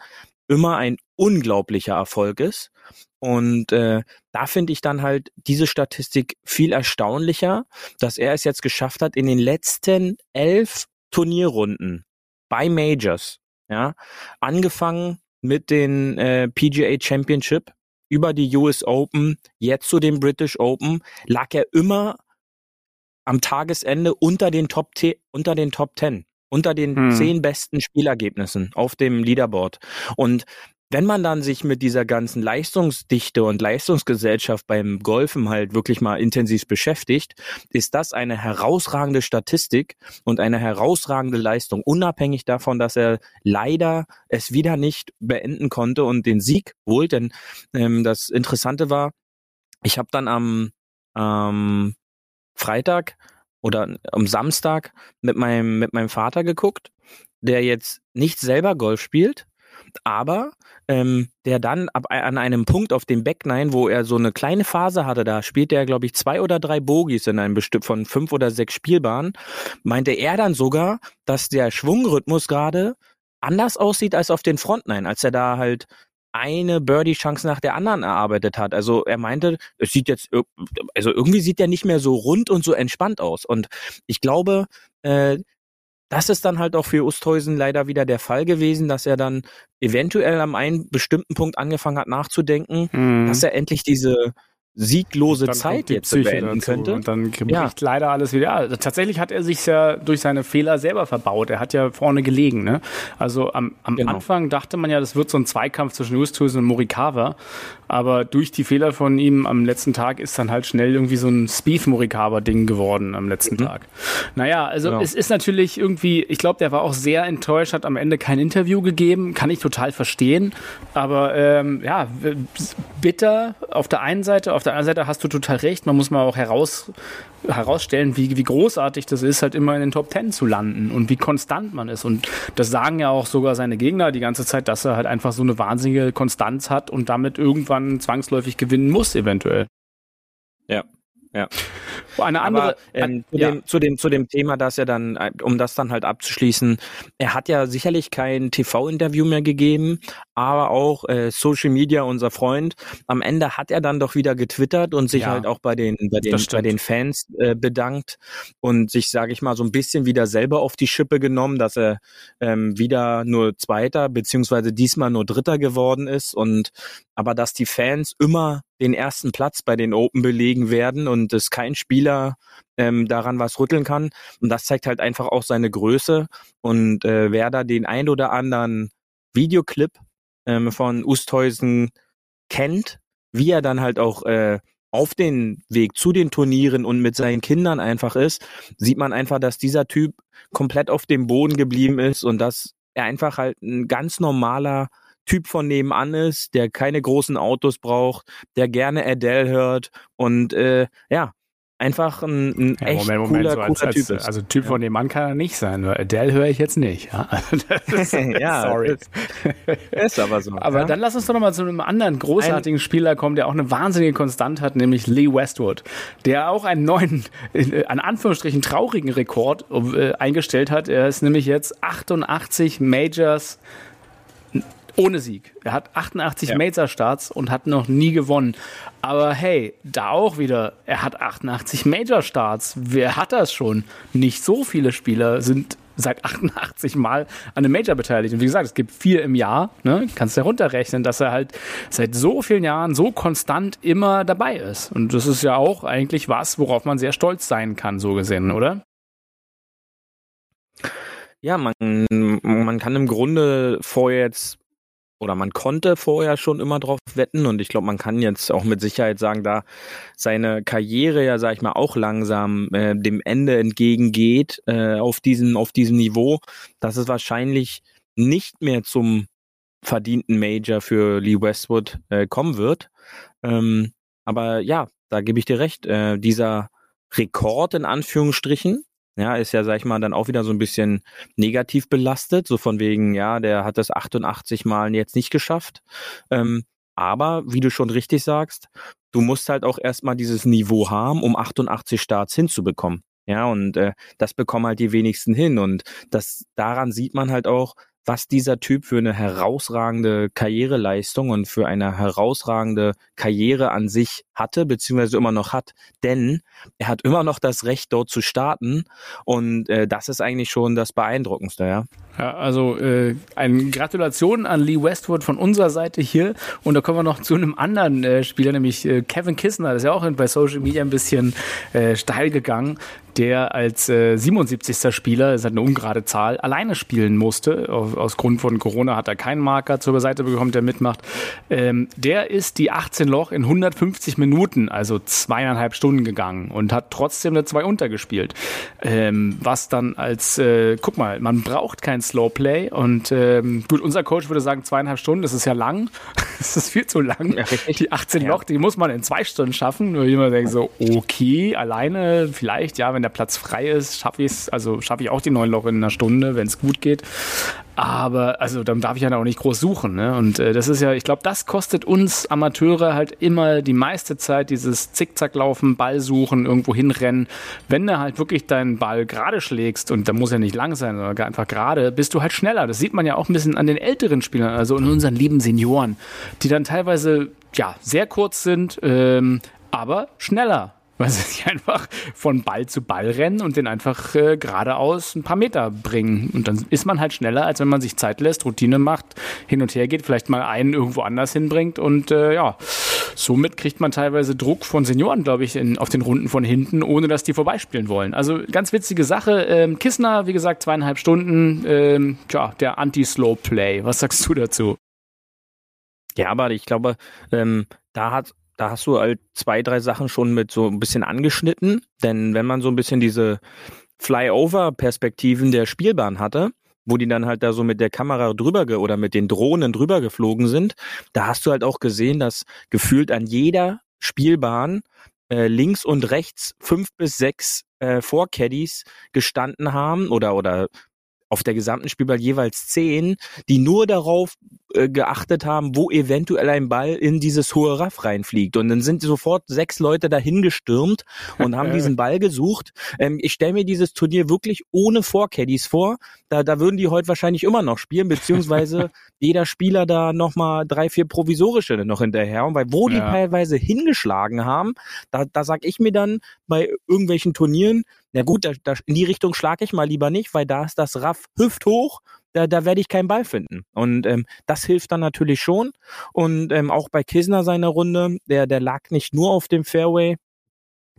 immer ein unglaublicher Erfolg ist. Und äh, da finde ich dann halt diese Statistik viel erstaunlicher, dass er es jetzt geschafft hat, in den letzten elf Turnierrunden bei Majors, ja, angefangen mit den äh, PGA Championship über die US Open, jetzt zu den British Open, lag er immer am Tagesende unter den Top, unter den Top 10 unter den hm. zehn besten Spielergebnissen auf dem Leaderboard. Und wenn man dann sich mit dieser ganzen Leistungsdichte und Leistungsgesellschaft beim Golfen halt wirklich mal intensiv beschäftigt, ist das eine herausragende Statistik und eine herausragende Leistung, unabhängig davon, dass er leider es wieder nicht beenden konnte und den Sieg holt. Denn ähm, das Interessante war, ich habe dann am ähm, Freitag oder am Samstag mit meinem, mit meinem Vater geguckt, der jetzt nicht selber Golf spielt, aber ähm, der dann ab, an einem Punkt auf dem Back Nine, wo er so eine kleine Phase hatte, da spielte er, glaube ich, zwei oder drei Bogies in einem bestimmt von fünf oder sechs Spielbahnen, meinte er dann sogar, dass der Schwungrhythmus gerade anders aussieht als auf den Front Nine, als er da halt eine Birdie-Chance nach der anderen erarbeitet hat. Also er meinte, es sieht jetzt, also irgendwie sieht er nicht mehr so rund und so entspannt aus. Und ich glaube, äh, das ist dann halt auch für Usthäusen leider wieder der Fall gewesen, dass er dann eventuell am einen bestimmten Punkt angefangen hat nachzudenken, mhm. dass er endlich diese sieglose Zeit jetzt beenden könnte. Und dann bricht ja. leider alles wieder. Also tatsächlich hat er sich ja durch seine Fehler selber verbaut. Er hat ja vorne gelegen. Ne? Also am, am genau. Anfang dachte man ja, das wird so ein Zweikampf zwischen Justhusen und Morikawa. Aber durch die Fehler von ihm am letzten Tag ist dann halt schnell irgendwie so ein Spieth-Morikawa-Ding geworden am letzten mhm. Tag. Naja, also genau. es ist natürlich irgendwie, ich glaube, der war auch sehr enttäuscht, hat am Ende kein Interview gegeben, kann ich total verstehen. Aber ähm, ja, bitter auf der einen Seite, auf der anderen Seite hast du total recht, man muss mal auch heraus, herausstellen, wie, wie großartig das ist, halt immer in den Top Ten zu landen und wie konstant man ist. Und das sagen ja auch sogar seine Gegner die ganze Zeit, dass er halt einfach so eine wahnsinnige Konstanz hat und damit irgendwann zwangsläufig gewinnen muss, eventuell. Ja, ja. Eine andere. Aber, ähm, zu, ja. dem, zu, dem, zu dem Thema, dass er dann, um das dann halt abzuschließen, er hat ja sicherlich kein TV-Interview mehr gegeben, aber auch äh, Social Media, unser Freund. Am Ende hat er dann doch wieder getwittert und sich ja, halt auch bei den bei den bei den Fans äh, bedankt und sich, sage ich mal, so ein bisschen wieder selber auf die Schippe genommen, dass er ähm, wieder nur Zweiter beziehungsweise diesmal nur Dritter geworden ist und aber dass die Fans immer den ersten Platz bei den Open belegen werden und es kein Spieler ähm, daran was rütteln kann. Und das zeigt halt einfach auch seine Größe. Und äh, wer da den ein oder anderen Videoclip ähm, von Usthuizen kennt, wie er dann halt auch äh, auf den Weg zu den Turnieren und mit seinen Kindern einfach ist, sieht man einfach, dass dieser Typ komplett auf dem Boden geblieben ist und dass er einfach halt ein ganz normaler Typ von nebenan ist, der keine großen Autos braucht, der gerne Adele hört und äh, ja, einfach ein, ein ja, echt Moment, Moment, cooler, so als, cooler Typ als, Also Typ ja. von dem Mann kann er nicht sein. Adele höre ich jetzt nicht. Ja, ist, ja sorry. Ist, ist, aber so. Aber dann lass uns doch nochmal zu einem anderen großartigen ein, Spieler kommen, der auch eine wahnsinnige Konstant hat, nämlich Lee Westwood, der auch einen neuen, in, an Anführungsstrichen traurigen Rekord äh, eingestellt hat. Er ist nämlich jetzt 88 Majors ohne Sieg. Er hat 88 ja. Major-Starts und hat noch nie gewonnen. Aber hey, da auch wieder, er hat 88 Major-Starts. Wer hat das schon? Nicht so viele Spieler sind seit 88 Mal an einem Major beteiligt. Und wie gesagt, es gibt vier im Jahr. Ne? Kannst du herunterrechnen, dass er halt seit so vielen Jahren so konstant immer dabei ist. Und das ist ja auch eigentlich was, worauf man sehr stolz sein kann, so gesehen, oder? Ja, man, man kann im Grunde vorher jetzt oder man konnte vorher schon immer drauf wetten und ich glaube, man kann jetzt auch mit Sicherheit sagen, da seine Karriere ja, sag ich mal, auch langsam äh, dem Ende entgegengeht äh, auf diesem auf diesem Niveau, dass es wahrscheinlich nicht mehr zum verdienten Major für Lee Westwood äh, kommen wird. Ähm, aber ja, da gebe ich dir recht. Äh, dieser Rekord in Anführungsstrichen, ja, ist ja, sag ich mal, dann auch wieder so ein bisschen negativ belastet, so von wegen, ja, der hat das 88 Mal jetzt nicht geschafft. Ähm, aber, wie du schon richtig sagst, du musst halt auch erstmal dieses Niveau haben, um 88 Starts hinzubekommen. Ja, und äh, das bekommen halt die wenigsten hin. Und das daran sieht man halt auch, was dieser Typ für eine herausragende Karriereleistung und für eine herausragende Karriere an sich hatte, beziehungsweise immer noch hat. Denn er hat immer noch das Recht, dort zu starten. Und äh, das ist eigentlich schon das Beeindruckendste, ja. Ja, also äh, eine Gratulation an Lee Westwood von unserer Seite hier. Und da kommen wir noch zu einem anderen äh, Spieler, nämlich äh, Kevin Kissner. Das ist ja auch bei Social Media ein bisschen äh, steil gegangen der als äh, 77. Spieler, das ist halt eine ungerade Zahl, alleine spielen musste. Aus, aus Grund von Corona hat er keinen Marker zur Seite bekommen, der mitmacht. Ähm, der ist die 18 Loch in 150 Minuten, also zweieinhalb Stunden gegangen und hat trotzdem eine 2 untergespielt. Ähm, was dann als, äh, guck mal, man braucht kein Slowplay und ähm, gut, unser Coach würde sagen zweieinhalb Stunden, das ist ja lang. das ist viel zu lang. Ja, die 18 ja. Loch, die muss man in zwei Stunden schaffen. Nur jemand denkt so, okay, alleine vielleicht, ja, wenn der der Platz frei ist, schaffe ich es, also schaffe ich auch die neun Loch in einer Stunde, wenn es gut geht. Aber also dann darf ich ja auch nicht groß suchen. Ne? Und äh, das ist ja, ich glaube, das kostet uns Amateure halt immer die meiste Zeit, dieses Zickzacklaufen, Ball suchen, irgendwo hinrennen. Wenn du halt wirklich deinen Ball gerade schlägst, und da muss ja nicht lang sein, sondern einfach gerade, bist du halt schneller. Das sieht man ja auch ein bisschen an den älteren Spielern, also in unseren lieben Senioren, die dann teilweise ja sehr kurz sind, ähm, aber schneller weil sie sich einfach von Ball zu Ball rennen und den einfach äh, geradeaus ein paar Meter bringen. Und dann ist man halt schneller, als wenn man sich Zeit lässt, Routine macht, hin und her geht, vielleicht mal einen irgendwo anders hinbringt. Und äh, ja, somit kriegt man teilweise Druck von Senioren, glaube ich, in, auf den Runden von hinten, ohne dass die vorbeispielen wollen. Also ganz witzige Sache. Ähm, Kissner, wie gesagt, zweieinhalb Stunden. Ähm, tja, der Anti-Slow-Play. Was sagst du dazu? Ja, aber ich glaube, ähm, da hat da hast du halt zwei, drei Sachen schon mit so ein bisschen angeschnitten. Denn wenn man so ein bisschen diese Flyover-Perspektiven der Spielbahn hatte, wo die dann halt da so mit der Kamera drüber oder mit den Drohnen drüber geflogen sind, da hast du halt auch gesehen, dass gefühlt an jeder Spielbahn äh, links und rechts fünf bis sechs äh, Vorcaddies gestanden haben oder oder auf der gesamten Spielball jeweils zehn, die nur darauf äh, geachtet haben, wo eventuell ein Ball in dieses hohe Raff reinfliegt. Und dann sind sofort sechs Leute dahin gestürmt und haben diesen Ball gesucht. Ähm, ich stelle mir dieses Turnier wirklich ohne Vorcaddies vor. Da, da würden die heute wahrscheinlich immer noch spielen, beziehungsweise jeder Spieler da nochmal drei, vier provisorische noch hinterher. Und weil wo die teilweise hingeschlagen haben, da, da sag ich mir dann bei irgendwelchen Turnieren, na gut, da, da, in die Richtung schlage ich mal lieber nicht, weil da ist das Raff hüfthoch da, da werde ich keinen Ball finden. Und ähm, das hilft dann natürlich schon. Und ähm, auch bei Kisner seiner Runde, der, der lag nicht nur auf dem Fairway,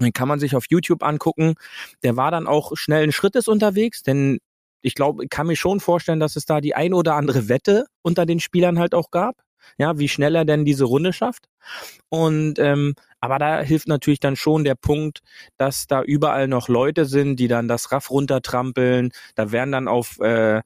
den kann man sich auf YouTube angucken. Der war dann auch schnellen Schrittes unterwegs, denn ich glaube, ich kann mir schon vorstellen, dass es da die ein oder andere Wette unter den Spielern halt auch gab. Ja, wie schnell er denn diese Runde schafft. Und ähm, aber da hilft natürlich dann schon der Punkt, dass da überall noch Leute sind, die dann das Raff runtertrampeln. Da werden dann auf äh,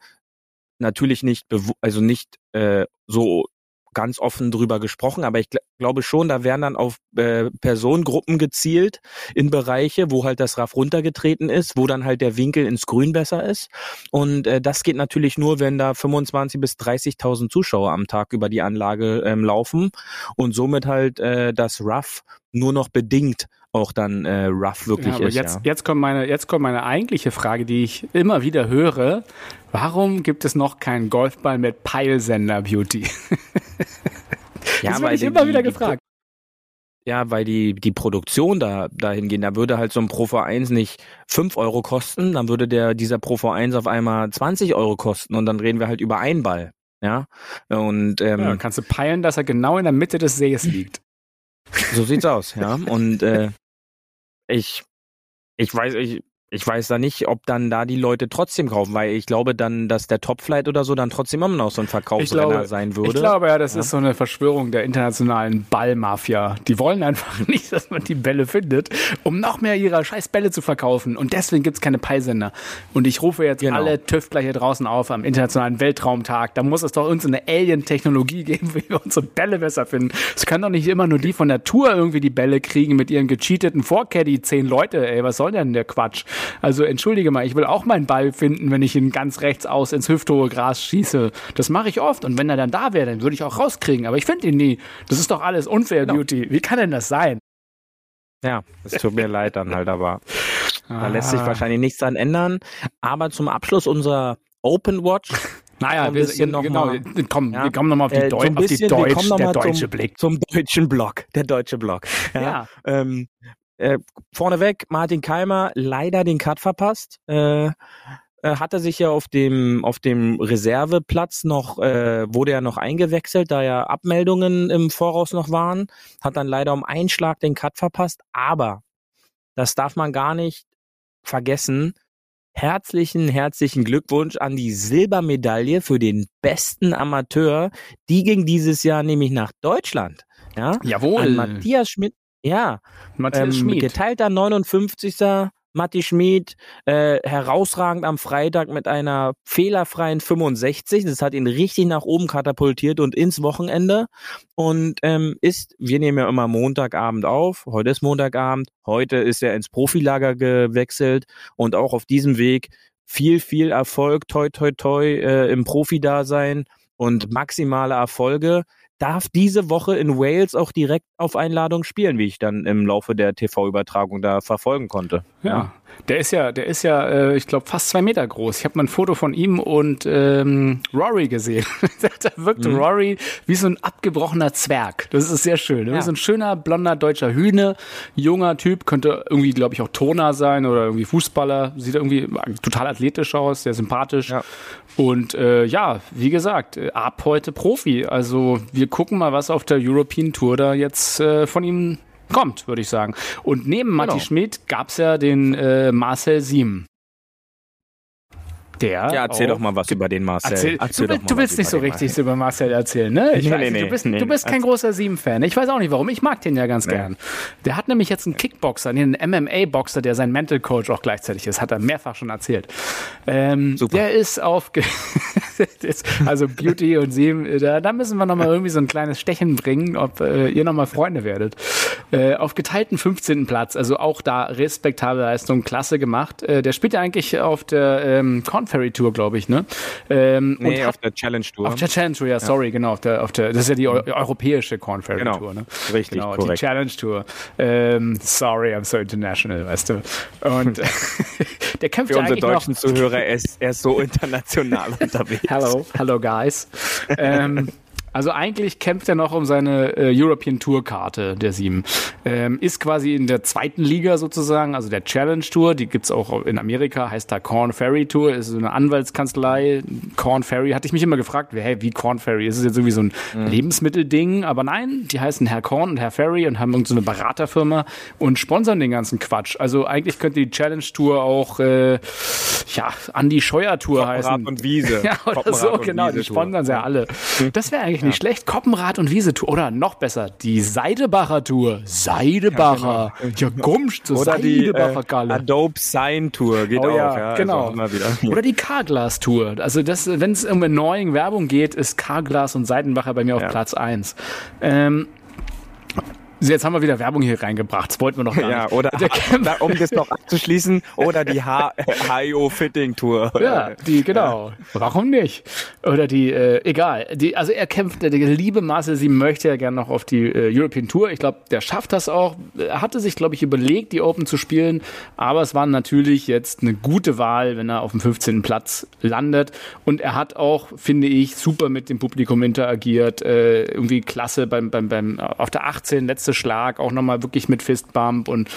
natürlich nicht, also nicht äh, so ganz offen drüber gesprochen, aber ich gl glaube schon, da werden dann auf äh, Personengruppen gezielt in Bereiche, wo halt das RAF runtergetreten ist, wo dann halt der Winkel ins Grün besser ist. Und äh, das geht natürlich nur, wenn da 25 bis 30.000 Zuschauer am Tag über die Anlage ähm, laufen und somit halt äh, das RAF nur noch bedingt auch dann äh, rough wirklich ja, ist. Jetzt, ja. jetzt, kommt meine, jetzt kommt meine eigentliche Frage, die ich immer wieder höre. Warum gibt es noch keinen Golfball mit Peilsender Beauty? ja, das werde ich immer die, wieder gefragt. Ja, weil die, die Produktion da dahin gehen, da würde halt so ein Pro V1 nicht fünf Euro kosten, dann würde der, dieser Pro V1 auf einmal 20 Euro kosten und dann reden wir halt über einen Ball. Ja. Und ähm, ja, kannst du peilen, dass er genau in der Mitte des Sees liegt. So sieht's aus, ja. Und äh, ich, ich weiß, ich, ich weiß da nicht, ob dann da die Leute trotzdem kaufen, weil ich glaube dann, dass der Topflight oder so dann trotzdem immer noch so ein Verkaufsrenner glaube, sein würde. Ich glaube ja, das ja. ist so eine Verschwörung der internationalen Ballmafia. Die wollen einfach nicht, dass man die Bälle findet, um noch mehr ihrer scheiß Bälle zu verkaufen. Und deswegen gibt's keine Peilsender. Und ich rufe jetzt genau. alle Tüftler hier draußen auf am internationalen Weltraumtag. Da muss es doch irgendeine Alien-Technologie geben, wie wir unsere Bälle besser finden. Es können doch nicht immer nur die von der Tour irgendwie die Bälle kriegen mit ihren gecheateten Vorcaddy. Zehn Leute, ey, was soll denn der Quatsch? Also entschuldige mal, ich will auch meinen Ball finden, wenn ich ihn ganz rechts aus ins hüfthohe Gras schieße. Das mache ich oft. Und wenn er dann da wäre, dann würde ich auch rauskriegen. Aber ich finde ihn nie. Das ist doch alles unfair, genau. Beauty. Wie kann denn das sein? Ja, es tut mir leid dann halt, aber da lässt sich ah. wahrscheinlich nichts dran ändern. Aber zum Abschluss unserer Open Watch naja, wir genau, mal, komm, ja, wir kommen nochmal auf die, äh, Deu so auf die Deutsch, der deutsche zum, Blick. Zum deutschen Block, der deutsche Block. Ja, ja. Ähm, äh, vorneweg, Martin Keimer leider den Cut verpasst. Äh, äh, hat er sich ja auf dem auf dem Reserveplatz noch äh, wurde er noch eingewechselt, da ja Abmeldungen im Voraus noch waren, hat dann leider um einen Schlag den Cut verpasst, aber das darf man gar nicht vergessen. Herzlichen, herzlichen Glückwunsch an die Silbermedaille für den besten Amateur. Die ging dieses Jahr nämlich nach Deutschland. Ja, Jawohl. An Matthias Schmidt, ja, Matthias ähm, Schmid. geteilter 59. Matti Schmid, äh, herausragend am Freitag mit einer fehlerfreien 65. Das hat ihn richtig nach oben katapultiert und ins Wochenende. Und ähm, ist, wir nehmen ja immer Montagabend auf. Heute ist Montagabend. Heute ist er ins Profilager gewechselt und auch auf diesem Weg viel, viel Erfolg, toi, toi, toi, äh, im Profi-Dasein und maximale Erfolge darf diese Woche in Wales auch direkt auf Einladung spielen, wie ich dann im Laufe der TV-Übertragung da verfolgen konnte. Ja. Der ist ja, der ist ja, äh, ich glaube, fast zwei Meter groß. Ich habe mal ein Foto von ihm und ähm, Rory gesehen. da wirkte mhm. Rory wie so ein abgebrochener Zwerg. Das ist sehr schön. Ja. Wie so ein schöner, blonder deutscher Hühne, junger Typ, könnte irgendwie, glaube ich, auch Toner sein oder irgendwie Fußballer. Sieht irgendwie total athletisch aus, sehr sympathisch. Ja. Und äh, ja, wie gesagt, ab heute Profi. Also wir gucken mal, was auf der European Tour da jetzt äh, von ihm kommt, würde ich sagen. Und neben Matti genau. Schmidt gab es ja den äh, Marcel Siem. Der ja, erzähl doch mal was über den Marcel. Erzähl, erzähl du, du willst nicht so richtig über Marcel erzählen, ne? Ich nee, weiß, nee, nee, du bist, du bist kein großer Sieben-Fan. Ich weiß auch nicht warum. Ich mag den ja ganz gern. Der hat nämlich jetzt einen Kickboxer, einen MMA-Boxer, der sein Mental Coach auch gleichzeitig ist. Hat er mehrfach schon erzählt. Ähm, Super. Der ist auf, also Beauty und Sieben, da, da müssen wir nochmal irgendwie so ein kleines Stechen bringen, ob äh, ihr nochmal Freunde werdet. Äh, auf geteilten 15. Platz, also auch da respektable Leistung, klasse gemacht. Äh, der spielt ja eigentlich auf der ähm, Conference Ferry Tour, glaube ich, ne? Ähm, nee, und auf der Challenge Tour. Auf der Challenge Tour, ja, sorry, ja. genau. Auf der, auf der, das ist ja die eu europäische Corn Ferry genau. Tour, ne? Richtig, genau, korrekt. Die Challenge Tour. Ähm, sorry, I'm so international, weißt du. Und der kämpft Für ja unsere deutschen noch Zuhörer, er ist, er ist so international unterwegs. Hello, hello guys. ähm, also eigentlich kämpft er noch um seine äh, European Tour Karte, der Sieben. Ähm, ist quasi in der zweiten Liga sozusagen, also der Challenge Tour, die gibt's auch in Amerika, heißt da Corn Ferry Tour, ist so eine Anwaltskanzlei. Corn Ferry, hatte ich mich immer gefragt, hey, wie Corn Ferry? Ist es jetzt irgendwie so ein mhm. Lebensmittelding? Aber nein, die heißen Herr Corn und Herr Ferry und haben irgendeine so Beraterfirma und sponsern den ganzen Quatsch. Also eigentlich könnte die Challenge Tour auch, äh, ja, Andi Scheuer Tour heißen. und Wiese. ja, oder so, genau, die sponsern sie ja alle. Das wäre eigentlich eigentlich nicht schlecht. Koppenrad und Wiese-Tour. Oder noch besser, die Seidebacher Tour. Seidebacher. Ja, genau. ja zur Oder Seidebacher die äh, Adobe Sign Tour geht oh, auch. Ja, ja also genau. Also Oder die Carglass Tour. Also das, wenn es um Annoying Werbung geht, ist Carglass und Seidenbacher bei mir auf ja. Platz 1. Ähm, Jetzt haben wir wieder Werbung hier reingebracht. Das wollten wir noch gar ja, nicht. Oder um das noch abzuschließen, oder die HIO Fitting Tour. Ja, die genau. Warum nicht? Oder die äh, egal. Die also er kämpft der liebe Marcel, sie möchte ja gerne noch auf die äh, European Tour. Ich glaube, der schafft das auch. Er hatte sich glaube ich überlegt, die Open zu spielen, aber es war natürlich jetzt eine gute Wahl, wenn er auf dem 15. Platz landet und er hat auch finde ich super mit dem Publikum interagiert, äh, irgendwie klasse beim beim beim auf der 18 letzte Schlag, auch nochmal wirklich mit Fistbump und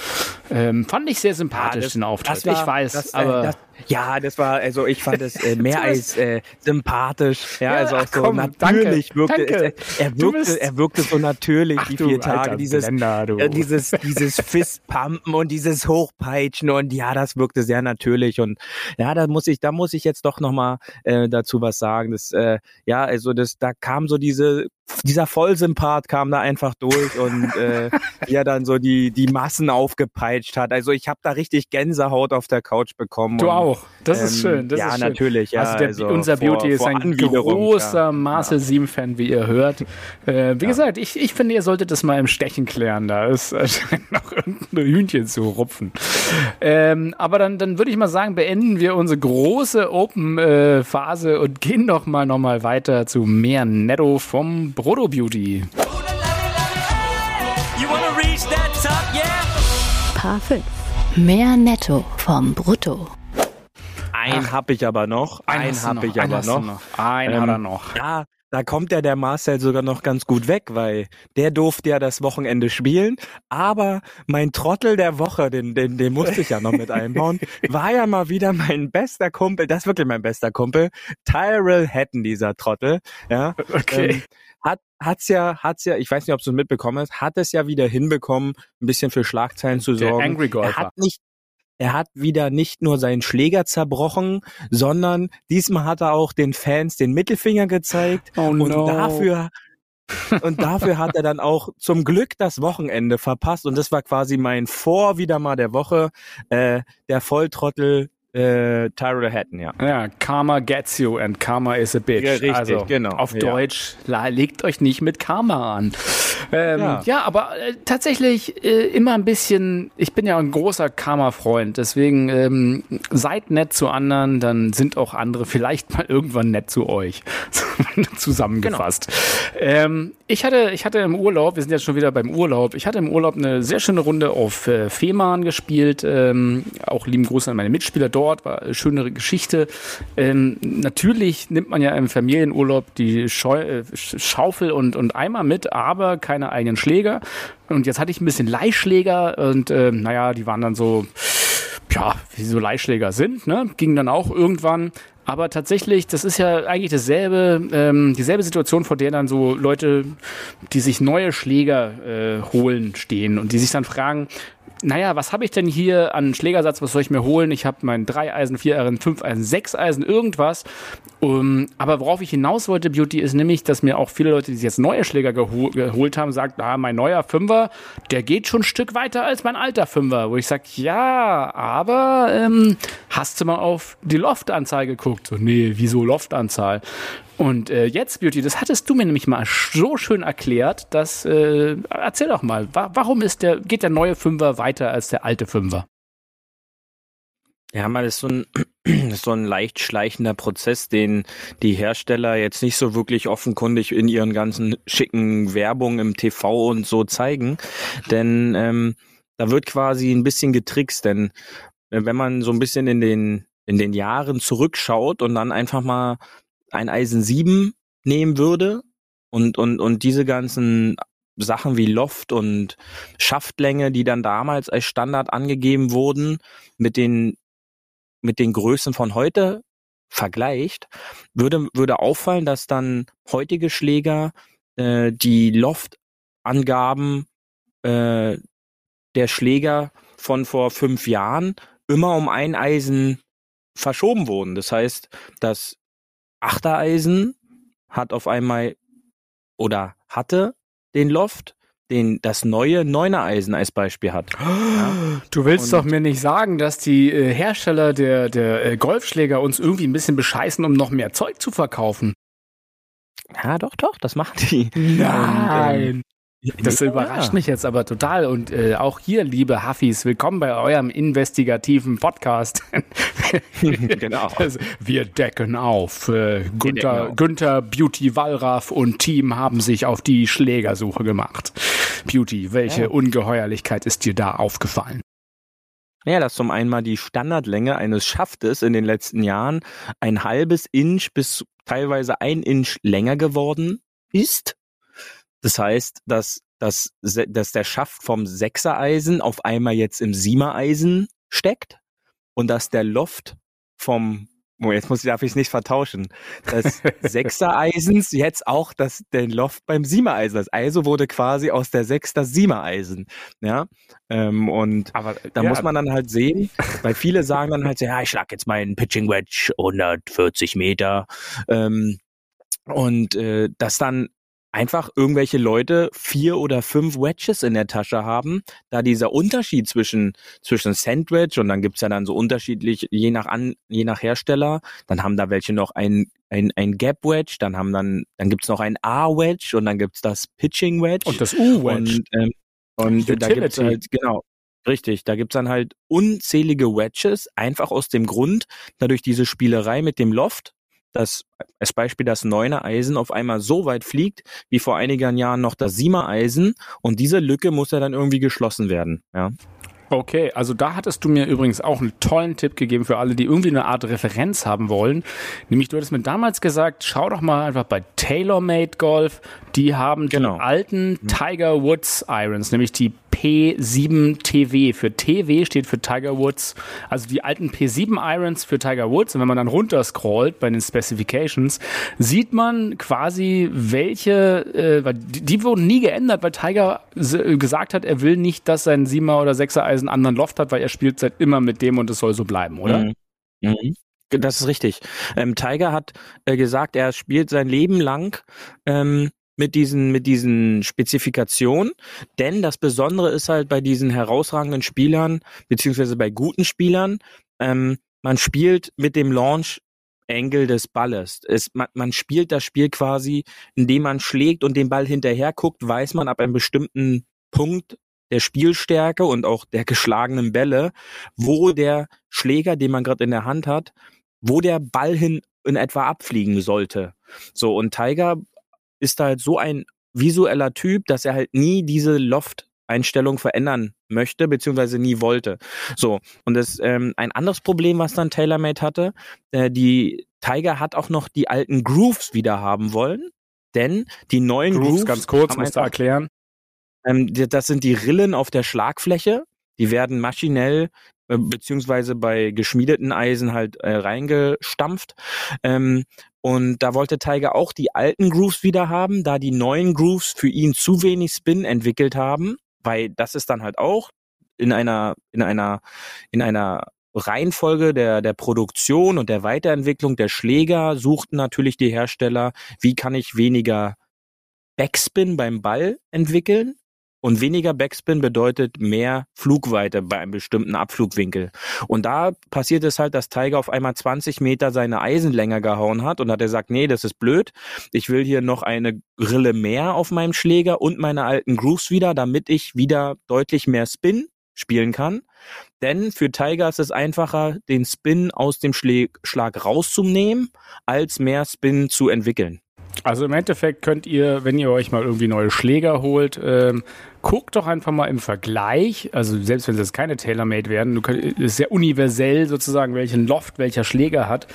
ähm, fand ich sehr sympathisch, ja, das, den Auftritt. War, ich weiß, das, aber. Das, ja, das war, also ich fand das äh, mehr als äh, sympathisch. Ja, ja also auch so komm, natürlich danke, wirkte danke. Es, er wirkte, er wirkte so natürlich Ach, die vier Tage. Alter, dieses, Blender, äh, dieses, dieses Fistpumpen und dieses Hochpeitschen und ja, das wirkte sehr natürlich und ja, da muss ich, da muss ich jetzt doch nochmal äh, dazu was sagen. Das, äh, ja, also das, da kam so diese dieser Vollsympath kam da einfach durch und äh, ja dann so die die Massen aufgepeitscht hat. Also ich habe da richtig Gänsehaut auf der Couch bekommen. Du und, auch. Das ist ähm, schön. Das ja, ist schön. natürlich. Ja, also, der, also unser vor, Beauty ist ein großer ja. Marcel Sieben Fan, wie ihr hört. Äh, wie ja. gesagt, ich, ich finde, ihr solltet das mal im Stechen klären. Da ist äh, noch irgendein Hühnchen zu rupfen. Ähm, aber dann, dann würde ich mal sagen, beenden wir unsere große Open-Phase äh, und gehen doch mal noch mal weiter zu mehr Netto vom Brodo Beauty. Paar 5. Mehr Netto vom Brutto. Einen habe ich aber noch. Einen habe ich aber noch. noch. Einen ähm, hat er noch. Ja, da kommt ja der Marcel sogar noch ganz gut weg, weil der durfte ja das Wochenende spielen. Aber mein Trottel der Woche, den, den, den musste ich ja noch mit einbauen, war ja mal wieder mein bester Kumpel, das ist wirklich mein bester Kumpel, Tyrell Hatton, dieser Trottel. Ja, okay. Ähm, hat hat's ja hat's ja ich weiß nicht ob du es mitbekommen hast hat es ja wieder hinbekommen ein bisschen für Schlagzeilen zu sorgen Der Angry Golfer. er hat nicht er hat wieder nicht nur seinen Schläger zerbrochen, sondern diesmal hat er auch den Fans den Mittelfinger gezeigt oh und no. dafür und dafür hat er dann auch zum Glück das Wochenende verpasst und das war quasi mein Vor wieder mal der Woche. Äh, der Volltrottel äh, Tyrell Hatton, ja. Ja, Karma gets you and Karma is a bitch. Ja, richtig, also, genau. Auf ja. Deutsch, legt euch nicht mit Karma an. Ähm, ja. Ja. aber äh, tatsächlich äh, immer ein bisschen, ich bin ja ein großer Karma-Freund, deswegen ähm, seid nett zu anderen, dann sind auch andere vielleicht mal irgendwann nett zu euch. Zusammengefasst. Ähm, ich hatte, ich hatte im Urlaub, wir sind jetzt schon wieder beim Urlaub, ich hatte im Urlaub eine sehr schöne Runde auf äh, Fehmarn gespielt. Ähm, auch lieben Gruß an meine Mitspieler dort, war eine schöne Geschichte. Ähm, natürlich nimmt man ja im Familienurlaub die Scheu äh, Schaufel und, und Eimer mit, aber keine eigenen Schläger. Und jetzt hatte ich ein bisschen Leihschläger und äh, naja, die waren dann so, ja, wie so Leihschläger sind, ne? Ging dann auch irgendwann. Aber tatsächlich, das ist ja eigentlich dasselbe, ähm, dieselbe Situation, vor der dann so Leute, die sich neue Schläger äh, holen, stehen und die sich dann fragen, naja, was habe ich denn hier an Schlägersatz, was soll ich mir holen? Ich habe mein 3 Eisen, 4 Eisen, 5 Eisen, 6 Eisen, irgendwas. Um, aber worauf ich hinaus wollte, Beauty, ist nämlich, dass mir auch viele Leute, die jetzt neue Schläger geho geholt haben, sagen, ah, mein neuer Fünfer, der geht schon ein Stück weiter als mein alter Fünfer. Wo ich sage, ja, aber ähm, hast du mal auf die Loftanzahl geguckt? So, nee, wieso Loftanzahl? Und äh, jetzt, Beauty, das hattest du mir nämlich mal so schön erklärt, dass, äh, erzähl doch mal, wa warum ist der, geht der neue Fünfer weiter als der alte Fünfer? Ja, mal ist so ein, so ein leicht schleichender Prozess, den die Hersteller jetzt nicht so wirklich offenkundig in ihren ganzen schicken Werbungen im TV und so zeigen. Denn ähm, da wird quasi ein bisschen getrickst, denn äh, wenn man so ein bisschen in den, in den Jahren zurückschaut und dann einfach mal ein Eisen 7 nehmen würde und, und, und diese ganzen Sachen wie Loft und Schaftlänge, die dann damals als Standard angegeben wurden, mit den, mit den Größen von heute vergleicht, würde, würde auffallen, dass dann heutige Schläger äh, die Loftangaben äh, der Schläger von vor fünf Jahren immer um ein Eisen verschoben wurden. Das heißt, das Achtereisen hat auf einmal oder hatte den Loft, den das neue Neuner-Eisen als Beispiel hat. Ja. Du willst Und doch mir nicht sagen, dass die äh, Hersteller der, der äh, Golfschläger uns irgendwie ein bisschen bescheißen, um noch mehr Zeug zu verkaufen. Ja, doch, doch, das machen die. Nein. Und, ähm, das ja. überrascht mich jetzt aber total. Und äh, auch hier, liebe Huffis, willkommen bei eurem investigativen Podcast. genau. Wir decken auf. Äh, Günther, Günther, Beauty Wallraff und Team haben sich auf die Schlägersuche gemacht. Beauty, welche ja. Ungeheuerlichkeit ist dir da aufgefallen? Ja, dass zum einen mal die Standardlänge eines Schaftes in den letzten Jahren ein halbes Inch bis teilweise ein Inch länger geworden ist. Das heißt, dass, dass, dass der Schaft vom Sechsereisen auf einmal jetzt im Siebereisen steckt und dass der Loft vom Oh, jetzt muss ich, darf ich es nicht vertauschen. Das Sechsereisens jetzt auch das, den Loft beim Siebereisen. Das Also wurde quasi aus der Sechs das Siebereisen. Ja. Ähm, und Aber, da ja. muss man dann halt sehen, weil viele sagen dann halt, ja, ich schlag jetzt meinen Pitching Wedge 140 Meter. Ähm, und äh, das dann einfach irgendwelche Leute vier oder fünf Wedges in der Tasche haben, da dieser Unterschied zwischen, zwischen Sandwich und dann gibt's ja dann so unterschiedlich, je nach an, je nach Hersteller, dann haben da welche noch ein, ein, ein Gap Wedge, dann haben dann, dann gibt's noch ein A-Wedge und dann gibt's das Pitching Wedge. Und das U-Wedge. Und, ähm, und da gibt's halt, genau, Richtig, da gibt's dann halt unzählige Wedges, einfach aus dem Grund, dadurch diese Spielerei mit dem Loft, dass als Beispiel das Neuner Eisen auf einmal so weit fliegt, wie vor einigen Jahren noch das Siemer Eisen und diese Lücke muss ja dann irgendwie geschlossen werden, ja. Okay, also da hattest du mir übrigens auch einen tollen Tipp gegeben für alle, die irgendwie eine Art Referenz haben wollen. Nämlich, du hattest mir damals gesagt, schau doch mal einfach bei TaylorMade Golf. Die haben genau. die alten Tiger Woods Irons, nämlich die P7TV. Für TW steht für Tiger Woods, also die alten P7 Irons für Tiger Woods. Und wenn man dann runter scrollt bei den Specifications, sieht man quasi, welche, äh, die, die wurden nie geändert, weil Tiger gesagt hat, er will nicht, dass sein 7er oder 6er Eisen anderen Loft hat, weil er spielt seit immer mit dem und es soll so bleiben, oder? Mhm. Mhm. Das ist richtig. Ähm, Tiger hat äh, gesagt, er spielt sein Leben lang ähm, mit diesen, mit diesen Spezifikationen. Denn das Besondere ist halt bei diesen herausragenden Spielern, beziehungsweise bei guten Spielern, ähm, man spielt mit dem Launch Angle des Balles. Es, man, man spielt das Spiel quasi, indem man schlägt und den Ball hinterher guckt, weiß man ab einem bestimmten Punkt der Spielstärke und auch der geschlagenen Bälle, wo der Schläger, den man gerade in der Hand hat, wo der Ball hin in etwa abfliegen sollte. So, und Tiger ist halt so ein visueller Typ, dass er halt nie diese Loft-Einstellung verändern möchte, beziehungsweise nie wollte. So, und das ähm, ein anderes Problem, was dann TaylorMade hatte, äh, die Tiger hat auch noch die alten Grooves wieder haben wollen, denn die neuen Grooves, Grooves ganz kurz, musst du erklären. Ähm, das sind die Rillen auf der Schlagfläche, die werden maschinell äh, beziehungsweise bei geschmiedeten Eisen halt äh, reingestampft. Ähm, und da wollte Tiger auch die alten Grooves wieder haben, da die neuen Grooves für ihn zu wenig Spin entwickelt haben, weil das ist dann halt auch in einer, in einer, in einer Reihenfolge der, der Produktion und der Weiterentwicklung der Schläger suchten natürlich die Hersteller, wie kann ich weniger Backspin beim Ball entwickeln und weniger Backspin bedeutet mehr Flugweite bei einem bestimmten Abflugwinkel. Und da passiert es halt, dass Tiger auf einmal 20 Meter seine Eisen länger gehauen hat und hat er sagt, nee, das ist blöd. Ich will hier noch eine Rille mehr auf meinem Schläger und meine alten Grooves wieder, damit ich wieder deutlich mehr Spin spielen kann. Denn für Tiger ist es einfacher, den Spin aus dem Schlag rauszunehmen, als mehr Spin zu entwickeln. Also im Endeffekt könnt ihr, wenn ihr euch mal irgendwie neue Schläger holt, ähm, guckt doch einfach mal im Vergleich, also selbst wenn es jetzt keine Tailor-Made werden, du könnt, ist sehr universell sozusagen, welchen Loft welcher Schläger hat.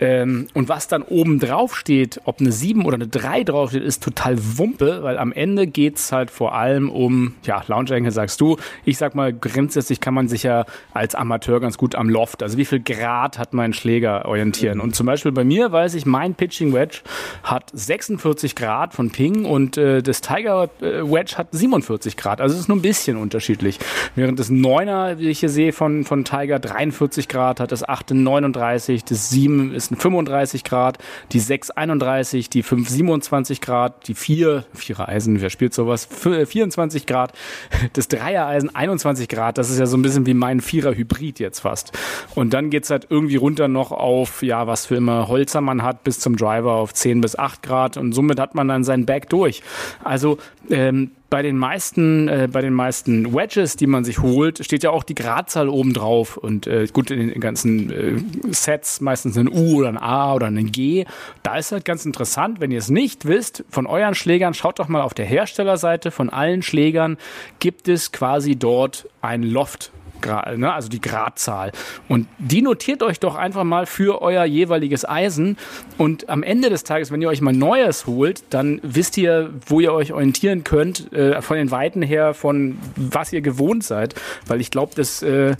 Ähm, und was dann oben drauf steht, ob eine 7 oder eine 3 drauf steht, ist total Wumpe, weil am Ende geht's halt vor allem um, ja, Lounge Angle sagst du, ich sag mal, grundsätzlich kann man sich ja als Amateur ganz gut am Loft, also wie viel Grad hat mein Schläger orientieren. Und zum Beispiel bei mir weiß ich, mein Pitching Wedge hat 46 Grad von Ping und äh, das Tiger äh, Wedge hat 47 40 Grad. Also es ist nur ein bisschen unterschiedlich. Während das 9er, wie ich hier sehe, von, von Tiger 43 Grad hat, das 8 39, das 7 ist ein 35 Grad, die 6 31, die 5 27 Grad, die 4, 4er Eisen, wer spielt sowas? 24 Grad, das 3er Eisen 21 Grad, das ist ja so ein bisschen wie mein 4er Hybrid jetzt fast. Und dann geht's halt irgendwie runter noch auf, ja, was für immer Holzer man hat, bis zum Driver auf 10 bis 8 Grad und somit hat man dann sein Back durch. Also ähm, bei den meisten, äh, bei den meisten Wedges, die man sich holt, steht ja auch die Gradzahl oben drauf. Und äh, gut, in den ganzen äh, Sets meistens ein U oder ein A oder ein G. Da ist halt ganz interessant, wenn ihr es nicht wisst, von euren Schlägern, schaut doch mal auf der Herstellerseite von allen Schlägern, gibt es quasi dort ein Loft ne, also die Gradzahl. Und die notiert euch doch einfach mal für euer jeweiliges Eisen. Und am Ende des Tages, wenn ihr euch mal Neues holt, dann wisst ihr, wo ihr euch orientieren könnt, äh, von den Weiten her, von was ihr gewohnt seid. Weil ich glaube, das, äh,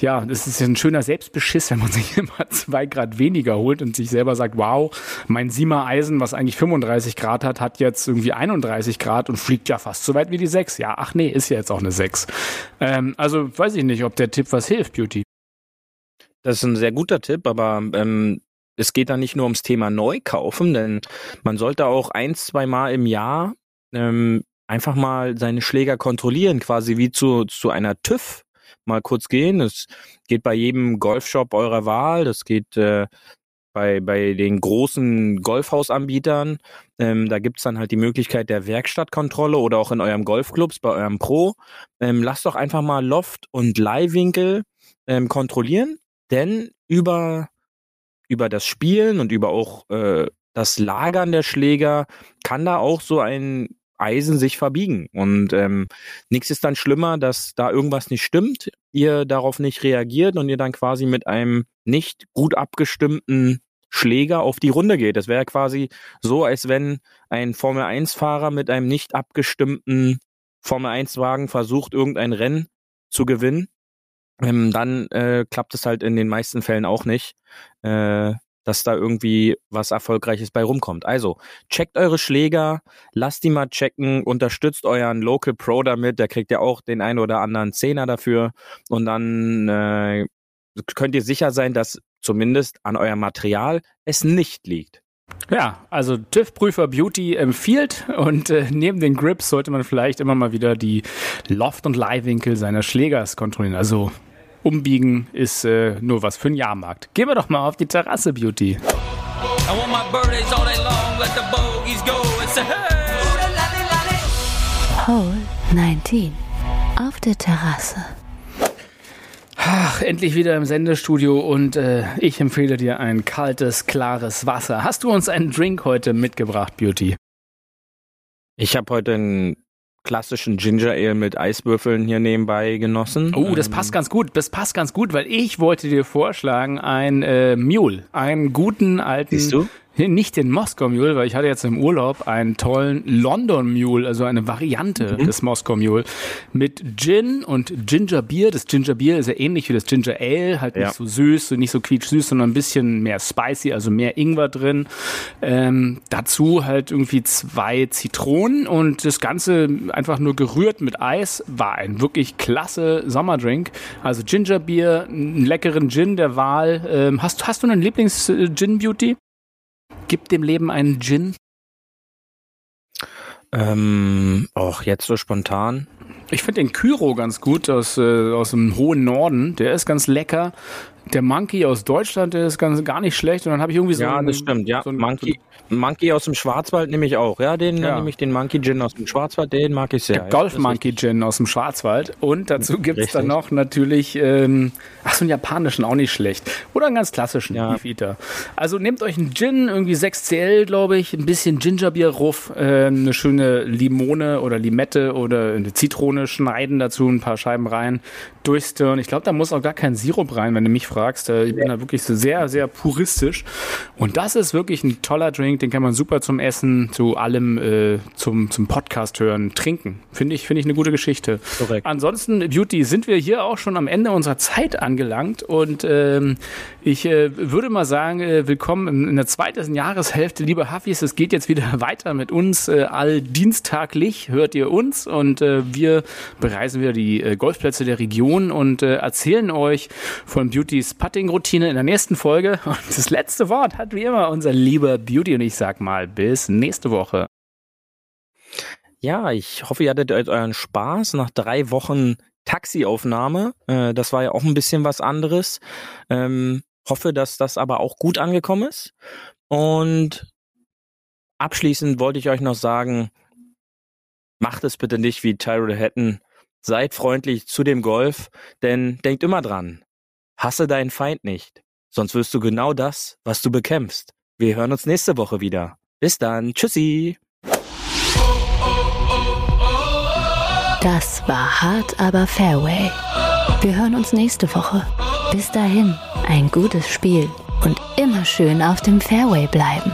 ja, das ist ein schöner Selbstbeschiss, wenn man sich immer zwei Grad weniger holt und sich selber sagt, wow, mein Siemer Eisen, was eigentlich 35 Grad hat, hat jetzt irgendwie 31 Grad und fliegt ja fast so weit wie die 6. Ja, ach nee, ist ja jetzt auch eine 6. Ähm, also weiß ich nicht nicht, ob der Tipp was hilft, Beauty. Das ist ein sehr guter Tipp, aber ähm, es geht da nicht nur ums Thema Neukaufen, denn man sollte auch ein, zwei Mal im Jahr ähm, einfach mal seine Schläger kontrollieren, quasi wie zu, zu einer TÜV mal kurz gehen. Das geht bei jedem Golfshop eurer Wahl, das geht äh, bei, bei den großen Golfhausanbietern. Ähm, da gibt's dann halt die Möglichkeit der Werkstattkontrolle oder auch in eurem Golfclubs, bei eurem Pro. Ähm, lasst doch einfach mal Loft und Leihwinkel ähm, kontrollieren, denn über, über das Spielen und über auch äh, das Lagern der Schläger kann da auch so ein Eisen sich verbiegen. Und ähm, nichts ist dann schlimmer, dass da irgendwas nicht stimmt, ihr darauf nicht reagiert und ihr dann quasi mit einem nicht gut abgestimmten Schläger auf die Runde geht. Das wäre quasi so, als wenn ein Formel-1-Fahrer mit einem nicht abgestimmten Formel-1-Wagen versucht, irgendein Rennen zu gewinnen. Ähm, dann äh, klappt es halt in den meisten Fällen auch nicht. Äh, dass da irgendwie was Erfolgreiches bei rumkommt. Also, checkt eure Schläger, lasst die mal checken, unterstützt euren Local Pro damit, der kriegt ja auch den einen oder anderen Zehner dafür und dann äh, könnt ihr sicher sein, dass zumindest an eurem Material es nicht liegt. Ja, also TÜV-Prüfer Beauty empfiehlt und äh, neben den Grips sollte man vielleicht immer mal wieder die Loft- und Leihwinkel seiner Schlägers kontrollieren. Also umbiegen ist äh, nur was für einen Jahrmarkt. Gehen wir doch mal auf die Terrasse, Beauty. Hole 19 auf der Terrasse. Ach, endlich wieder im Sendestudio und äh, ich empfehle dir ein kaltes, klares Wasser. Hast du uns einen Drink heute mitgebracht, Beauty? Ich habe heute einen klassischen Ginger Ale mit Eiswürfeln hier nebenbei genossen. Oh, das ähm, passt ganz gut. Das passt ganz gut, weil ich wollte dir vorschlagen, ein äh, Mule, einen guten alten. Siehst du? Nicht den Moskau Mule, weil ich hatte jetzt im Urlaub einen tollen London Mule, also eine Variante mhm. des Moskau Mule mit Gin und Ginger Beer. Das Ginger Beer ist ja ähnlich wie das Ginger Ale, halt nicht ja. so süß, nicht so quietschsüß, sondern ein bisschen mehr spicy, also mehr Ingwer drin. Ähm, dazu halt irgendwie zwei Zitronen und das Ganze einfach nur gerührt mit Eis. War ein wirklich klasse Sommerdrink. Also Ginger Beer, einen leckeren Gin der Wahl. Ähm, hast, hast du einen Lieblings-Gin-Beauty? Gib dem Leben einen Gin? Ähm, auch jetzt so spontan. Ich finde den Kyro ganz gut aus, äh, aus dem hohen Norden. Der ist ganz lecker. Der Monkey aus Deutschland, der ist ganz, gar nicht schlecht. Und dann habe ich irgendwie so. Ja, ein, das stimmt, ja. So ein, Monkey, Monkey aus dem Schwarzwald nehme ich auch. Ja, den Ja. nehme ich den Monkey Gin aus dem Schwarzwald, den mag ich sehr. Der ja. Golf Monkey Gin aus dem Schwarzwald. Und dazu gibt es dann noch natürlich, ähm, ach so einen japanischen, auch nicht schlecht. Oder einen ganz klassischen Ja. Beefeater. Also nehmt euch einen Gin, irgendwie 6cl, glaube ich, ein bisschen Gingerbier-Ruff, äh, eine schöne Limone oder Limette oder eine Zitrone schneiden dazu, ein paar Scheiben rein, durchstirren. Ich glaube, da muss auch gar kein Sirup rein, wenn du mich fragst. Äh, Ich bin da wirklich so sehr, sehr puristisch. Und das ist wirklich ein toller Drink, den kann man super zum Essen, zu allem, äh, zum, zum Podcast hören, trinken. Finde ich, finde ich eine gute Geschichte. Korrekt. Ansonsten, Beauty, sind wir hier auch schon am Ende unserer Zeit angelangt und ähm, ich äh, würde mal sagen, äh, willkommen in, der zweiten Jahreshälfte, liebe Hafis. Es geht jetzt wieder weiter mit uns. Äh, all dienstaglich hört ihr uns und äh, wir bereisen wieder die äh, Golfplätze der Region und äh, erzählen euch von Beautys Putting-Routine in der nächsten Folge. Und das letzte Wort hat wie immer unser lieber Beauty und ich sag mal bis nächste Woche. Ja, ich hoffe, ihr hattet euren Spaß nach drei Wochen Taxiaufnahme. Äh, das war ja auch ein bisschen was anderes. Ähm, hoffe, dass das aber auch gut angekommen ist. Und abschließend wollte ich euch noch sagen, macht es bitte nicht wie Tyrell Hatton. Seid freundlich zu dem Golf, denn denkt immer dran. Hasse deinen Feind nicht, sonst wirst du genau das, was du bekämpfst. Wir hören uns nächste Woche wieder. Bis dann. Tschüssi. Das war hart, aber Fairway. Wir hören uns nächste Woche. Bis dahin, ein gutes Spiel und immer schön auf dem Fairway bleiben.